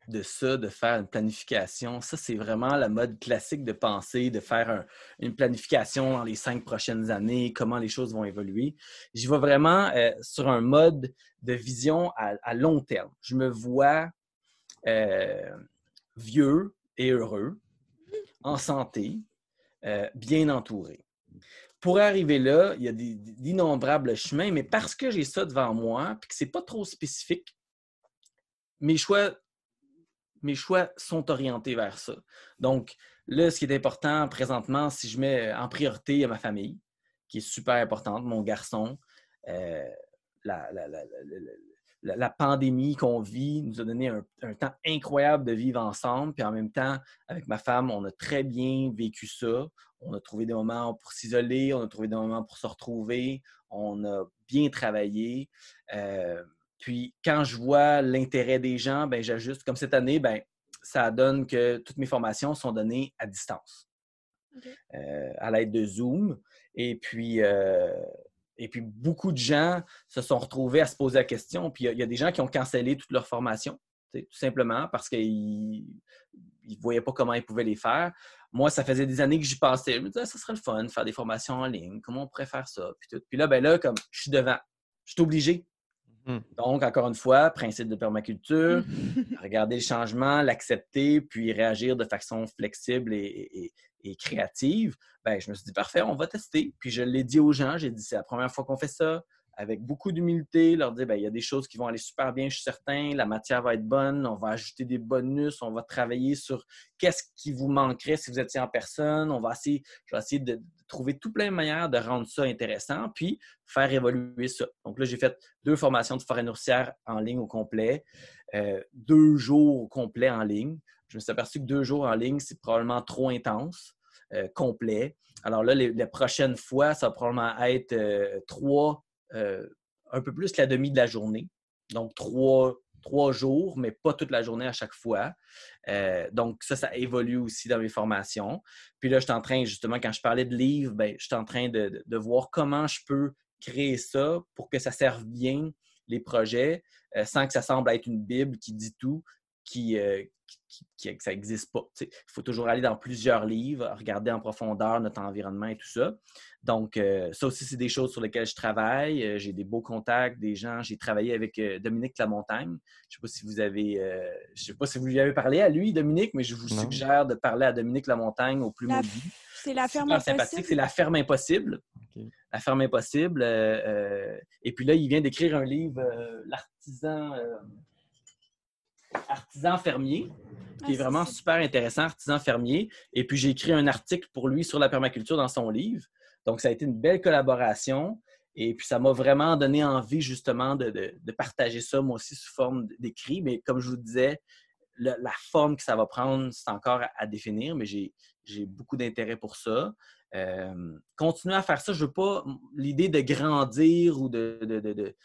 de ça, de faire une planification. Ça, c'est vraiment la mode classique de penser, de faire une planification dans les cinq prochaines années, comment les choses vont évoluer. J'y vais vraiment euh, sur un mode de vision à, long terme. Je me vois euh, vieux et heureux, en santé, euh, bien entouré pour arriver là, il y a d'innombrables chemins, mais parce que j'ai ça devant moi, puis que ce n'est pas trop spécifique, mes choix, mes choix sont orientés vers ça. Donc, là, ce qui est important présentement, si je mets en priorité ma famille, qui est super importante, mon garçon, euh, la, pandémie qu'on vit nous a donné un, temps incroyable de vivre ensemble. Puis en même temps, avec ma femme, on a très bien vécu ça. On a trouvé des moments pour s'isoler, on a trouvé des moments pour se retrouver, on a bien travaillé. Euh, puis quand je vois l'intérêt des gens, ben, j'ajuste. Comme cette année, ben, ça donne que toutes mes formations sont données à distance, euh, à l'aide de Zoom. Et puis, euh, et puis, beaucoup de gens se sont retrouvés à se poser la question. Puis, il y, a des gens qui ont cancellé toute leur formation, tout simplement parce qu'ils ne voyaient pas comment ils pouvaient les faire. Moi, ça faisait des années que j'y passais. Je me disais, ça serait le fun de faire des formations en ligne. Comment on pourrait faire ça? Puis, puis là, ben là, comme je suis devant, je suis obligé. Mmh. Donc, encore une fois, principe de permaculture, regarder le changement, l'accepter, puis réagir de façon flexible et, et créative, ben, je me suis dit, parfait, on va tester. Puis je l'ai dit aux gens, j'ai dit, c'est la première fois qu'on fait ça, avec beaucoup d'humilité, leur dire, ben, il y a des choses qui vont aller super bien, je suis certain, la matière va être bonne, on va ajouter des bonus, on va travailler sur qu'est-ce qui vous manquerait si vous étiez en personne, on va essayer, je vais essayer de trouver tout plein de manières de rendre ça intéressant, puis faire évoluer ça. Donc là, j'ai fait deux formations de forêt nourricière en ligne au complet, euh, deux jours au complet en ligne. Je me suis aperçu que deux jours en ligne, c'est probablement trop intense, euh, complet. Alors là, les, prochaines fois, ça va probablement être euh, trois, euh, un peu plus que la demi de la journée. Donc, trois, trois jours, mais pas toute la journée à chaque fois. donc, ça, ça évolue aussi dans mes formations. Puis là, je suis en train, justement, quand je parlais de livres, ben, je suis en train de, voir comment je peux créer ça pour que ça serve bien les projets, sans que ça semble être une Bible qui dit tout, qui, qui, que ça n'existe pas. Il faut toujours aller dans plusieurs livres, regarder en profondeur notre environnement et tout ça. Donc, euh, ça aussi, c'est des choses sur lesquelles je travaille. Euh, j'ai des beaux contacts, des gens. J'ai travaillé avec euh, Dominique Lamontagne. Je ne sais pas si vous avez, je sais pas si vous lui avez parlé à lui, Dominique, mais je vous suggère de parler à Dominique Lamontagne au plus mobile. C'est la ferme impossible. C'est la ferme impossible. La ferme impossible. et puis là, il vient d'écrire un livre, l'artisan artisan fermier, qui est ah, vraiment super intéressant, artisan fermier. Et puis, j'ai écrit un article pour lui sur la permaculture dans son livre. Donc, ça a été une belle collaboration. Et puis, ça m'a vraiment donné envie, justement, de, partager ça, moi aussi, sous forme d'écrit. Mais comme je vous disais, la forme que ça va prendre, c'est encore à, définir, mais j'ai beaucoup d'intérêt pour ça. Euh, continuer à faire ça, je veux pas l'idée de grandir ou de, de, de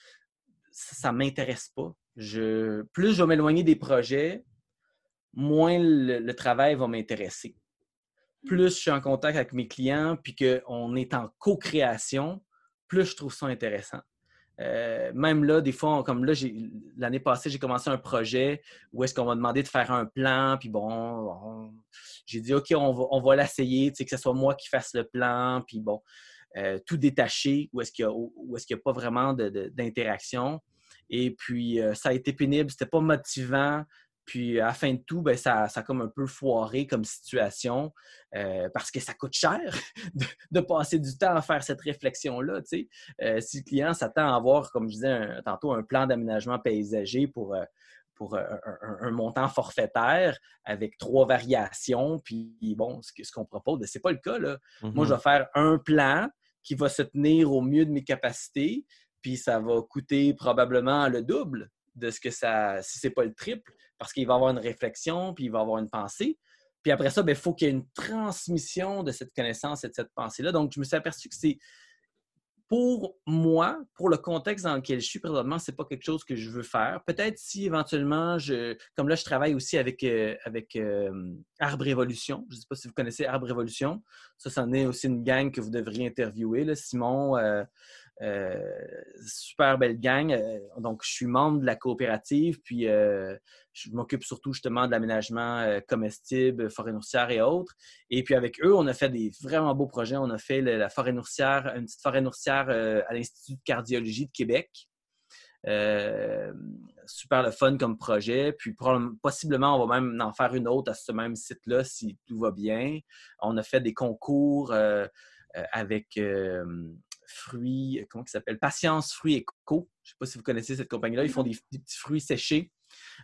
ça, ne m'intéresse pas je, plus je vais m'éloigner des projets, moins le, travail va m'intéresser. Plus je suis en contact avec mes clients, puis qu'on est en co-création, plus je trouve ça intéressant. Euh, même là, des fois, comme là, l'année passée, j'ai commencé un projet où est-ce qu'on m'a demandé de faire un plan, puis bon, j'ai dit, OK, on va, on va l'essayer, que ce soit moi qui fasse le plan, puis bon, euh, tout détaché, où est-ce qu'il n'y a, a, pas vraiment d'interaction. Et puis, euh, ça a été pénible, c'était pas motivant. Puis, à la fin de tout, ben, ça, ça a comme un peu foiré comme situation euh, parce que ça coûte cher de, passer du temps à faire cette réflexion-là. Euh, si le client s'attend à avoir, comme je disais tantôt, un plan d'aménagement paysager pour, pour un, montant forfaitaire avec trois variations. Puis bon, ce, qu'on propose, ben, ce n'est pas le cas. Là. Moi, je mm-hmm. vais faire un plan qui va se tenir au mieux de mes capacités, puis ça va coûter probablement le double de ce que ça, si ce n'est pas le triple, parce qu'il va avoir une réflexion, puis il va avoir une pensée. Puis après ça, il ben, faut qu'il y ait une transmission de cette connaissance et de cette pensée-là. Donc, je me suis aperçu que c'est pour moi, pour le contexte dans lequel je suis présentement, c'est pas quelque chose que je veux faire. Peut-être si éventuellement, je, comme là, je travaille aussi avec, euh, avec euh, Arbre Révolution. Je ne sais pas si vous connaissez Arbre Révolution. Ça, c'en est aussi une gang que vous devriez interviewer. Simon, euh, super belle gang. Euh, donc, je suis membre de la coopérative, puis euh, je m'occupe surtout justement de l'aménagement comestible, forêt nourricière et autres. Et puis avec eux, on a fait des vraiment beaux projets. On a fait la forêt nourricière, une petite forêt nourricière à l'Institut de cardiologie de Québec. super le fun comme projet. Puis possiblement, on va même en faire une autre à ce même site-là si tout va bien. On a fait des concours avec fruits, euh, comment ça s'appelle? Patience Fruits et Co. Je ne sais pas si vous connaissez cette compagnie-là. Ils font des, petits fruits séchés.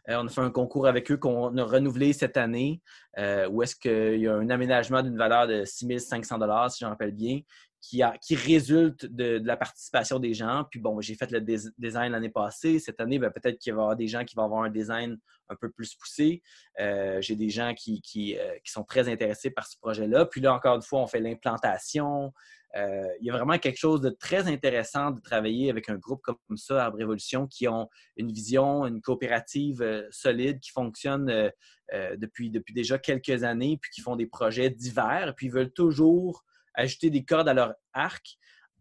Euh, on a fait un concours avec eux qu'on a renouvelé cette année, euh, où est-ce qu'il y a un aménagement d'une valeur de 6 500 si j'en rappelle bien, qui, qui résulte de, la participation des gens. Puis bon, j'ai fait le design l'année passée. Cette année, ben, peut-être qu'il va y avoir des gens qui vont avoir un design un peu plus poussé. j'ai des gens qui, qui, sont très intéressés par ce projet-là. Puis là, encore une fois, on fait l'implantation, euh, il y a vraiment quelque chose de très intéressant de travailler avec un groupe comme ça, Arbre Révolution, qui ont une vision, une coopérative euh, solide qui fonctionne euh, depuis, depuis déjà quelques années, puis qui font des projets divers, puis ils veulent toujours ajouter des cordes à leur arc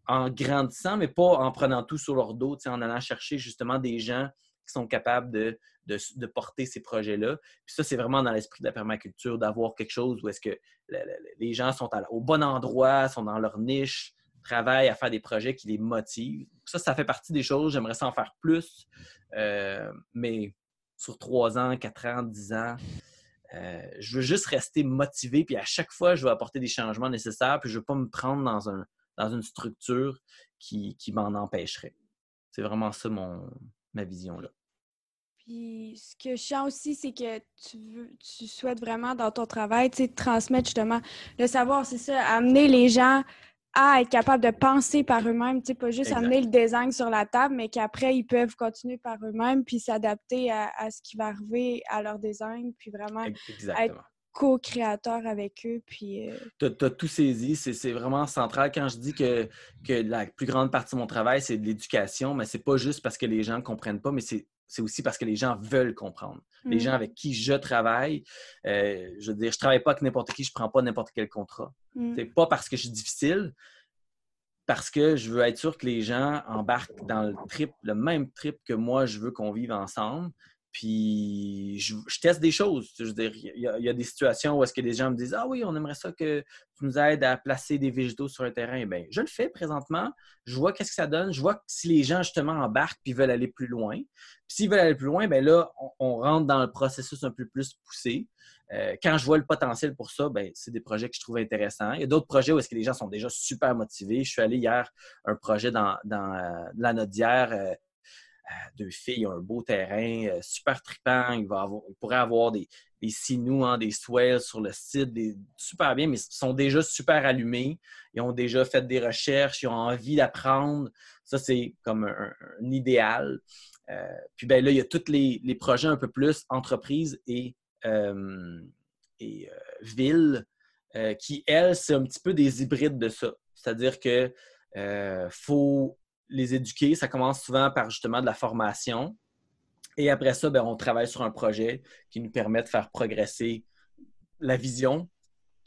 en grandissant, mais pas en prenant tout sur leur dos, en allant chercher justement des gens qui sont capables de, porter ces projets-là. Ça, c'est vraiment dans l'esprit de la permaculture, d'avoir quelque chose où est-ce que les gens sont au bon endroit, sont dans leur niche, travaillent à faire des projets qui les motivent. Ça, ça fait partie des choses. J'aimerais ça en faire plus. Euh, mais sur trois ans, quatre ans, dix ans, euh, je veux juste rester motivé. Puis à chaque fois, je veux apporter des changements nécessaires. Puis je ne veux pas me prendre dans, un, dans une structure qui, qui m'en empêcherait. C'est vraiment ça mon, ma vision là. Puis ce que je sens aussi, c'est que tu, veux, tu souhaites vraiment dans ton travail, tu sais, transmettre justement le savoir, c'est ça, amener les gens à être capables de penser par eux-mêmes, tu sais, pas juste amener le design sur la table, mais qu'après, ils peuvent continuer par eux-mêmes, puis s'adapter à, ce qui va arriver à leur design, puis vraiment être co-créateur avec eux. Puis, euh Tu as, tout saisi. C'est vraiment central. Quand je dis que, que la plus grande partie de mon travail, c'est de l'éducation, mais c'est pas juste parce que les gens ne comprennent pas, mais c'est c'est aussi parce que les gens veulent comprendre. Les gens mm. avec qui je travaille, euh, je veux dire, je travaille pas avec n'importe qui, je prends pas n'importe quel contrat. Mm. C'est pas parce que je suis difficile, parce que je veux être sûr que les gens embarquent dans le trip, le même trip que moi, je veux qu'on vive ensemble. Puis je, teste des choses. Il y, a, des situations où est-ce que des gens me disent Ah oui, on aimerait ça que tu nous aides à placer des végétaux sur un terrain. Bien, je le fais présentement. Je vois qu'est-ce que ça donne. Je vois si les gens justement embarquent puis veulent aller plus loin. Puis s'ils veulent aller plus loin, bien là, on, rentre dans le processus un peu plus poussé. Euh, quand je vois le potentiel pour ça, ben, c'est des projets que je trouve intéressants. Il y a d'autres projets où est-ce que les gens sont déjà super motivés. Je suis allé hier un projet dans, dans euh, la Nodière, euh, deux filles ont un beau terrain, euh, super trippant. Il, va avoir, pourrait avoir des, des sinous, des swells sur le site, super bien, mais ils sont déjà super allumés. Ils ont déjà fait des recherches, ils ont envie d'apprendre. Ça, c'est comme un, idéal. Euh, puis ben là, il y a tous les, projets un peu plus entreprises et, et villes qui, elles, c'est un petit peu des hybrides de ça. C'est-à-dire que faut les éduquer, ça commence souvent par justement de la formation. Et après ça, ben, on travaille sur un projet qui nous permet de faire progresser la vision.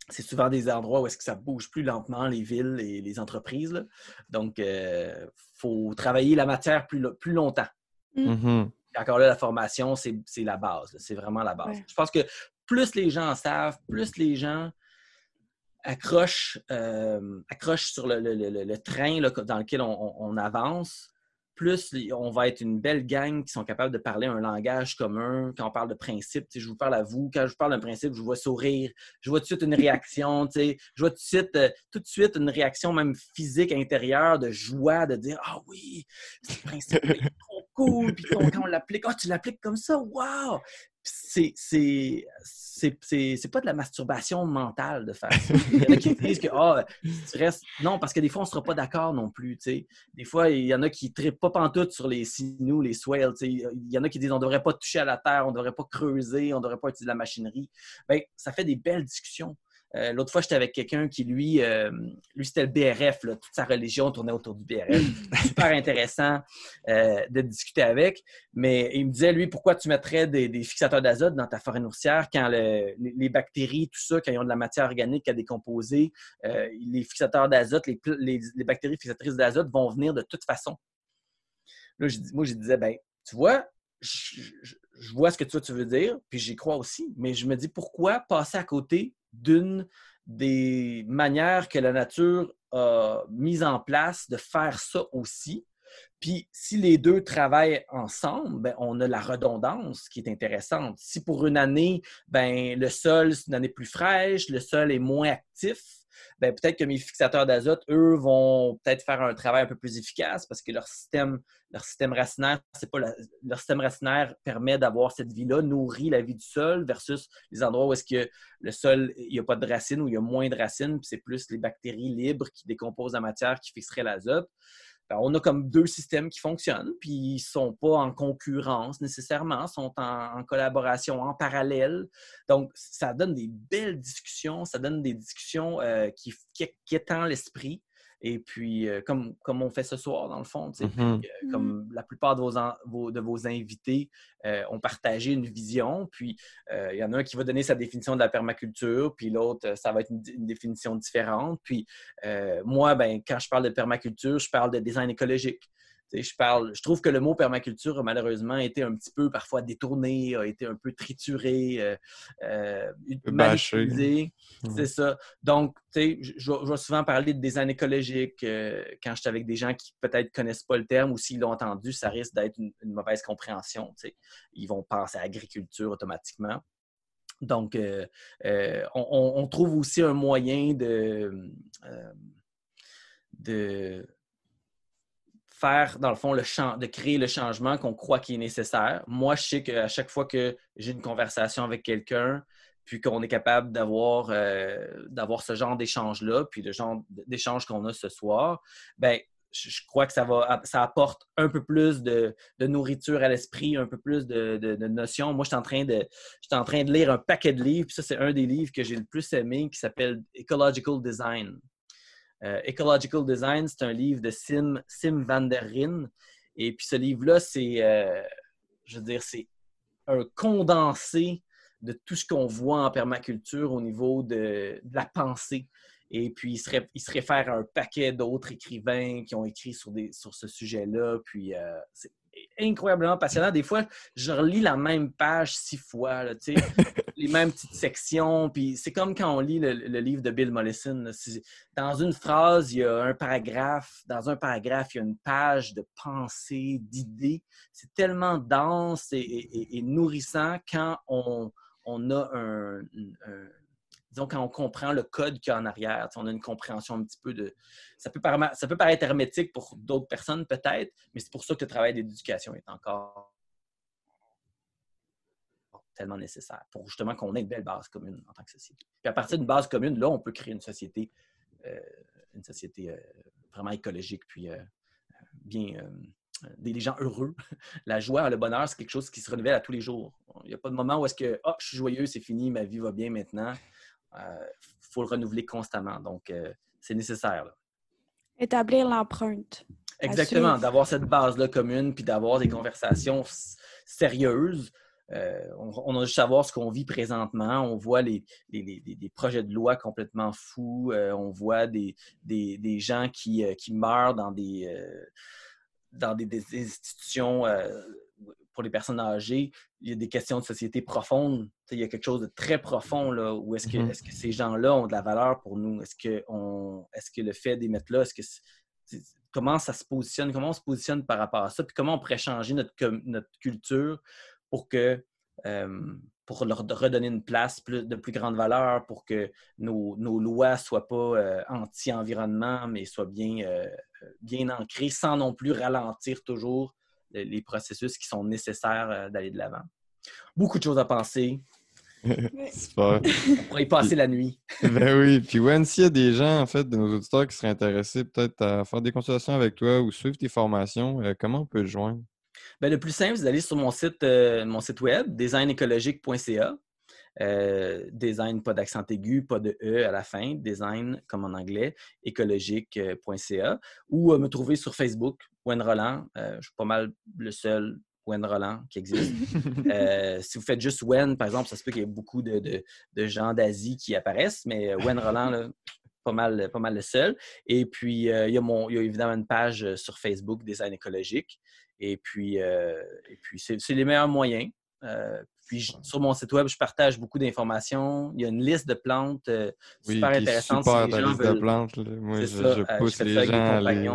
C'est souvent des endroits où est-ce que ça bouge plus lentement, les villes et les entreprises. Donc, il euh, faut travailler la matière plus, plus longtemps. Mm. Mm-hmm. Encore là, la formation, c'est la base. C'est vraiment la base. Je pense que plus les gens en savent, plus les gens accroche, euh, accroche sur le, train dans lequel on, avance, plus on va être une belle gang qui sont capables de parler un langage commun. Quand on parle de principe, je vous parle à vous. Quand je vous parle d'un principe, je vois sourire. Je vois tout de suite une réaction. Je vois tout de suite, euh, tout de suite une réaction même physique intérieure de joie, de dire Ah oui, ce principe est trop cool. Puis quand, on l'applique, oh, tu l'appliques comme ça, wow! C'est, pas de la masturbation mentale de faire ça. Il y en a qui disent que oh, tu restes. Non, parce que des fois, on ne sera pas d'accord non plus. Des fois, il y en a qui ne pas pantoute sur les sinews, les swales. Il y en a qui disent on ne devrait pas toucher à la terre, on ne devrait pas creuser, on ne devrait pas utiliser la machinerie. Bien, ça fait des belles discussions. Euh, l'autre fois, j'étais avec quelqu'un qui, lui, euh, lui c'était le BRF. Toute sa religion tournait autour du BRF. Super intéressant euh, de discuter avec. Mais il me disait, lui, pourquoi tu mettrais des, fixateurs d'azote dans ta forêt nourricière quand les, bactéries, tout ça, quand ils ont de la matière organique à décomposer, les fixateurs d'azote, les, bactéries fixatrices d'azote vont venir de toute façon. Là, moi, je disais, ben, tu vois, je, je vois ce que tu veux dire, puis j'y crois aussi, mais je me dis pourquoi passer à côté d'une des manières que la nature a mises en place de faire ça aussi. Puis si les deux travaillent ensemble, ben, on a la redondance qui est intéressante. Si pour une année, ben, le sol, c'est une année plus fraîche, le sol est moins actif, ben, peut-être que mes fixateurs d'azote, eux, vont peut-être faire un travail un peu plus efficace parce que leur système, leur système racinaire, c'est pas leur système racinaire permet d'avoir cette vie-là, nourrit la vie du sol versus les endroits où est-ce que le sol, il n'y a pas de racines, ou il y a moins de racines, puis c'est plus les bactéries libres qui décomposent la matière qui fixeraient l'azote. Ben, on a comme deux systèmes qui fonctionnent, puis ils sont pas en concurrence nécessairement, sont en, collaboration, en parallèle. Donc, ça donne des belles discussions, ça donne des discussions euh, qui, qui, qui étendent l'esprit. Et puis, euh, comme, comme on fait ce soir, dans le fond, mm-hmm. euh, comme mm-hmm. la plupart de vos, de vos invités euh, ont partagé une vision, puis il y en a un qui va donner sa définition de la permaculture, puis l'autre, ça va être une, une, définition différente. Puis moi, ben, quand je parle de permaculture, je parle de design écologique je parle, je trouve que le mot permaculture a malheureusement été un petit peu parfois détourné, a été un peu trituré, euh, euh manipulé. C'est ça. Donc, je, je vais souvent parler de design écologique euh, quand je suis avec des gens qui peut-être connaissent pas le terme ou s'ils l'ont entendu, ça risque d'être une, mauvaise compréhension. Ils vont penser à agriculture automatiquement. Donc, euh, on, on, trouve aussi un moyen de, de faire, dans le fond, le champ, de créer le changement qu'on croit qui est nécessaire. Moi, je sais qu'à chaque fois que j'ai une conversation avec quelqu'un, puis qu'on est capable d'avoir euh, d'avoir ce genre d'échange-là, puis le genre d'échange qu'on a ce soir, ben je crois que ça va ça apporte un peu plus de, nourriture à l'esprit, un peu plus de, notions. Moi, je suis en train de je en train de lire un paquet de livres, puis ça, c'est un des livres que j'ai le plus aimé qui s'appelle Ecological Design. Euh, Ecological Design, c'est un livre de Sim, van der Rin. Et puis ce livre-là, c'est, euh, je veux dire, c'est un condensé de tout ce qu'on voit en permaculture au niveau de, la pensée. Et puis, il se, il se, réfère à un paquet d'autres écrivains qui ont écrit sur, des, sur ce sujet-là. Puis, euh, incroyablement passionnant. Des fois, je relis la même page six fois, les mêmes petites sections. Puis c'est comme quand on lit le, livre de Bill Mollison. Dans une phrase, il y a un paragraphe. Dans un paragraphe, il y a une page de pensée, d'idées. C'est tellement dense et, nourrissant quand on, a un disons, quand on comprend le code qu'il y a en arrière, on a une compréhension un petit peu de. Ça peut, paraître, hermétique pour d'autres personnes, peut-être, mais c'est pour ça que le travail d'éducation est encore tellement nécessaire pour justement qu'on ait une belle base commune en tant que société. Puis à partir d'une base commune, là, on peut créer une société, euh, une société euh, vraiment écologique, puis euh, bien des gens heureux. La joie, le bonheur, c'est quelque chose qui se renouvelle à tous les jours. Il n'y a pas de moment où est-ce que oh, je suis joyeux, c'est fini, ma vie va bien maintenant. Il euh, faut le renouveler constamment. Donc, euh, c'est nécessaire. Établir l'empreinte. Exactement, d'avoir cette base-là commune, puis d'avoir des conversations sérieuses. Euh, on, a juste à voir ce qu'on vit présentement. On voit les, projets de loi complètement fous. on voit des, gens qui, meurent dans des, dans des, institutions pour les personnes âgées, il y a des questions de société profondes. il y a quelque chose de très profond là, où est-ce que, mm-hmm. est que ces gens-là ont de la valeur pour nous? Est-ce que, on, est-ce que le fait d'émettre là, est-ce que comment ça se positionne, comment on se positionne par rapport à ça, puis comment on pourrait changer notre, notre culture pour que euh, pour leur redonner une place de plus grande valeur, pour que nos, lois ne soient pas euh, anti-environnement, mais soient bien, euh, bien ancrées, sans non plus ralentir toujours les processus qui sont nécessaires d'aller de l'avant. Beaucoup de choses à penser. Super. On pourrait y passer la nuit. ben oui. Puis, Wen, s'il y a des gens, en fait, de nos auditeurs qui seraient intéressés peut-être à faire des consultations avec toi ou suivre tes formations, comment on peut le joindre? Ben, le plus simple, c'est d'aller sur mon site, mon site web, designécologique.ca. Euh, design, pas d'accent aigu, pas de E à la fin, design comme en anglais, écologique.ca, ou euh, me trouver sur Facebook, Wen Roland. Euh, je suis pas mal le seul Wen Roland qui existe. si vous faites juste Wen, par exemple, ça se peut qu'il y ait beaucoup de, gens d'Asie qui apparaissent, mais Wen Roland, pas mal, pas mal le seul. Et puis, il, y a il y a évidemment une page sur Facebook, Design écologique. Et puis, et puis c'est les meilleurs moyens. Puis sur mon site web, je partage beaucoup d'informations. Il y a une liste de plantes euh, super intéressante. Super, ta liste de plantes. Moi, je, euh, pousse les gens les...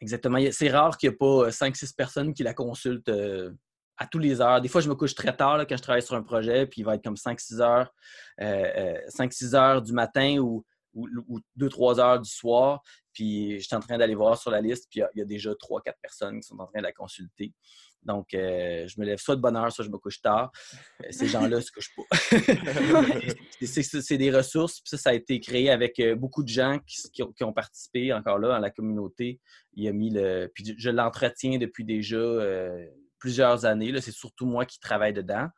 Exactement. C'est rare qu'il n'y ait pas 5-6 euh, personnes qui la consultent à tous les heures. Des fois, je me couche très tard quand je travaille sur un projet, puis il va être comme 5-6 heures, 5-6 heures du matin ou, 2-3 heures du soir. Puis je suis en train d'aller voir sur la liste, puis il y, a déjà 3-4 personnes qui sont en train de la consulter. Donc, euh, je me lève soit de bonne heure, soit je me couche tard. Euh, ces gens-là se couchent pas. c'est des ressources. Puis ça, ça a été créé avec euh, beaucoup de gens qui, ont, participé encore là dans la communauté. Il a mis le. Puis je l'entretiens depuis déjà plusieurs années. C'est surtout moi qui travaille dedans.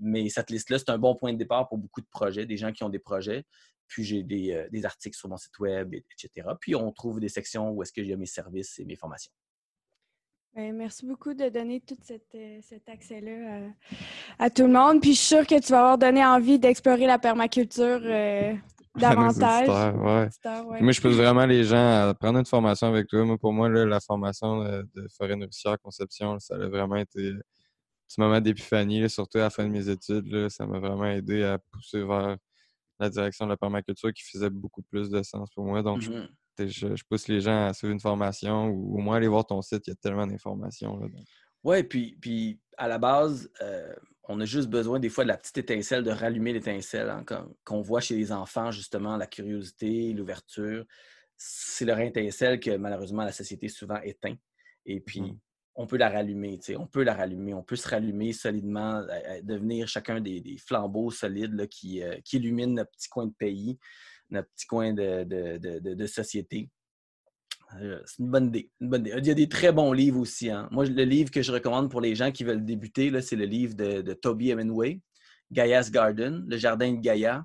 mais cette liste-là, c'est un bon point de départ pour beaucoup de projets, des gens qui ont des projets. Puis j'ai des, des articles sur mon site web, etc. Puis on trouve des sections où est-ce que j'ai mes services et mes formations. Ben, merci beaucoup de donner tout euh, cet accès-là euh, à, tout le monde. Puis je suis sûre que tu vas avoir donné envie d'explorer la permaculture euh, davantage. Moi, je pousse vraiment les gens à prendre une formation avec toi. Moi, pour moi, la formation de, forêt nourricière conception, ça a vraiment été un petit moment d'épiphanie, surtout à la fin de mes études. ça m'a vraiment aidé à pousser vers la direction de la permaculture qui faisait beaucoup plus de sens pour moi. Donc, mmh je, pousse les gens à suivre une formation ou au moins aller voir ton site, il y a tellement d'informations. Oui, puis, puis à la base, euh, on a juste besoin des fois de la petite étincelle, de rallumer l'étincelle hein, qu'on voit chez les enfants, justement, la curiosité, l'ouverture. C'est leur étincelle que malheureusement la société souvent éteint. Et puis, mmh. On peut la rallumer, on peut la rallumer, on peut se rallumer solidement, devenir chacun des, flambeaux solides qui, euh, qui illuminent notre petit coin de pays notre petit coin de, société. Euh, c'est une bonne, idée, Il y a des très bons livres aussi. Hein. Moi, le livre que je recommande pour les gens qui veulent débuter, c'est le livre de, Toby Hemingway, Gaia's Garden, Le Jardin de Gaïa.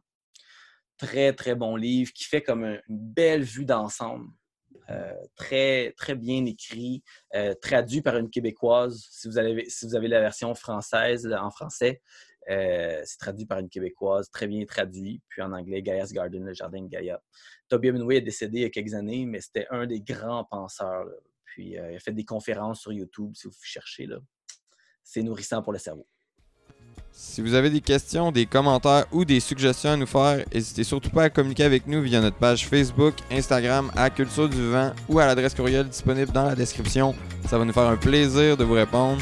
Très, très bon livre qui fait comme une belle vue d'ensemble. Euh, très, très bien écrit, euh, traduit par une Québécoise. Si vous, avez, si vous avez la version française en français, euh, c'est traduit par une Québécoise, très bien traduit. Puis en anglais, Gaia's Garden, le jardin de Gaïa. Toby Hemingway est décédé il y a quelques années, mais c'était un des grands penseurs. Puis euh, il a fait des conférences sur YouTube, si vous cherchez. C'est nourrissant pour le cerveau. Si vous avez des questions, des commentaires ou des suggestions à nous faire, n'hésitez surtout pas à communiquer avec nous via notre page Facebook, Instagram, à Culture du Vent ou à l'adresse courriel disponible dans la description. Ça va nous faire un plaisir de vous répondre.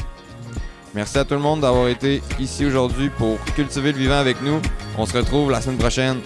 Merci à tout le monde d'avoir été ici aujourd'hui pour cultiver le vivant avec nous. On se retrouve la semaine prochaine.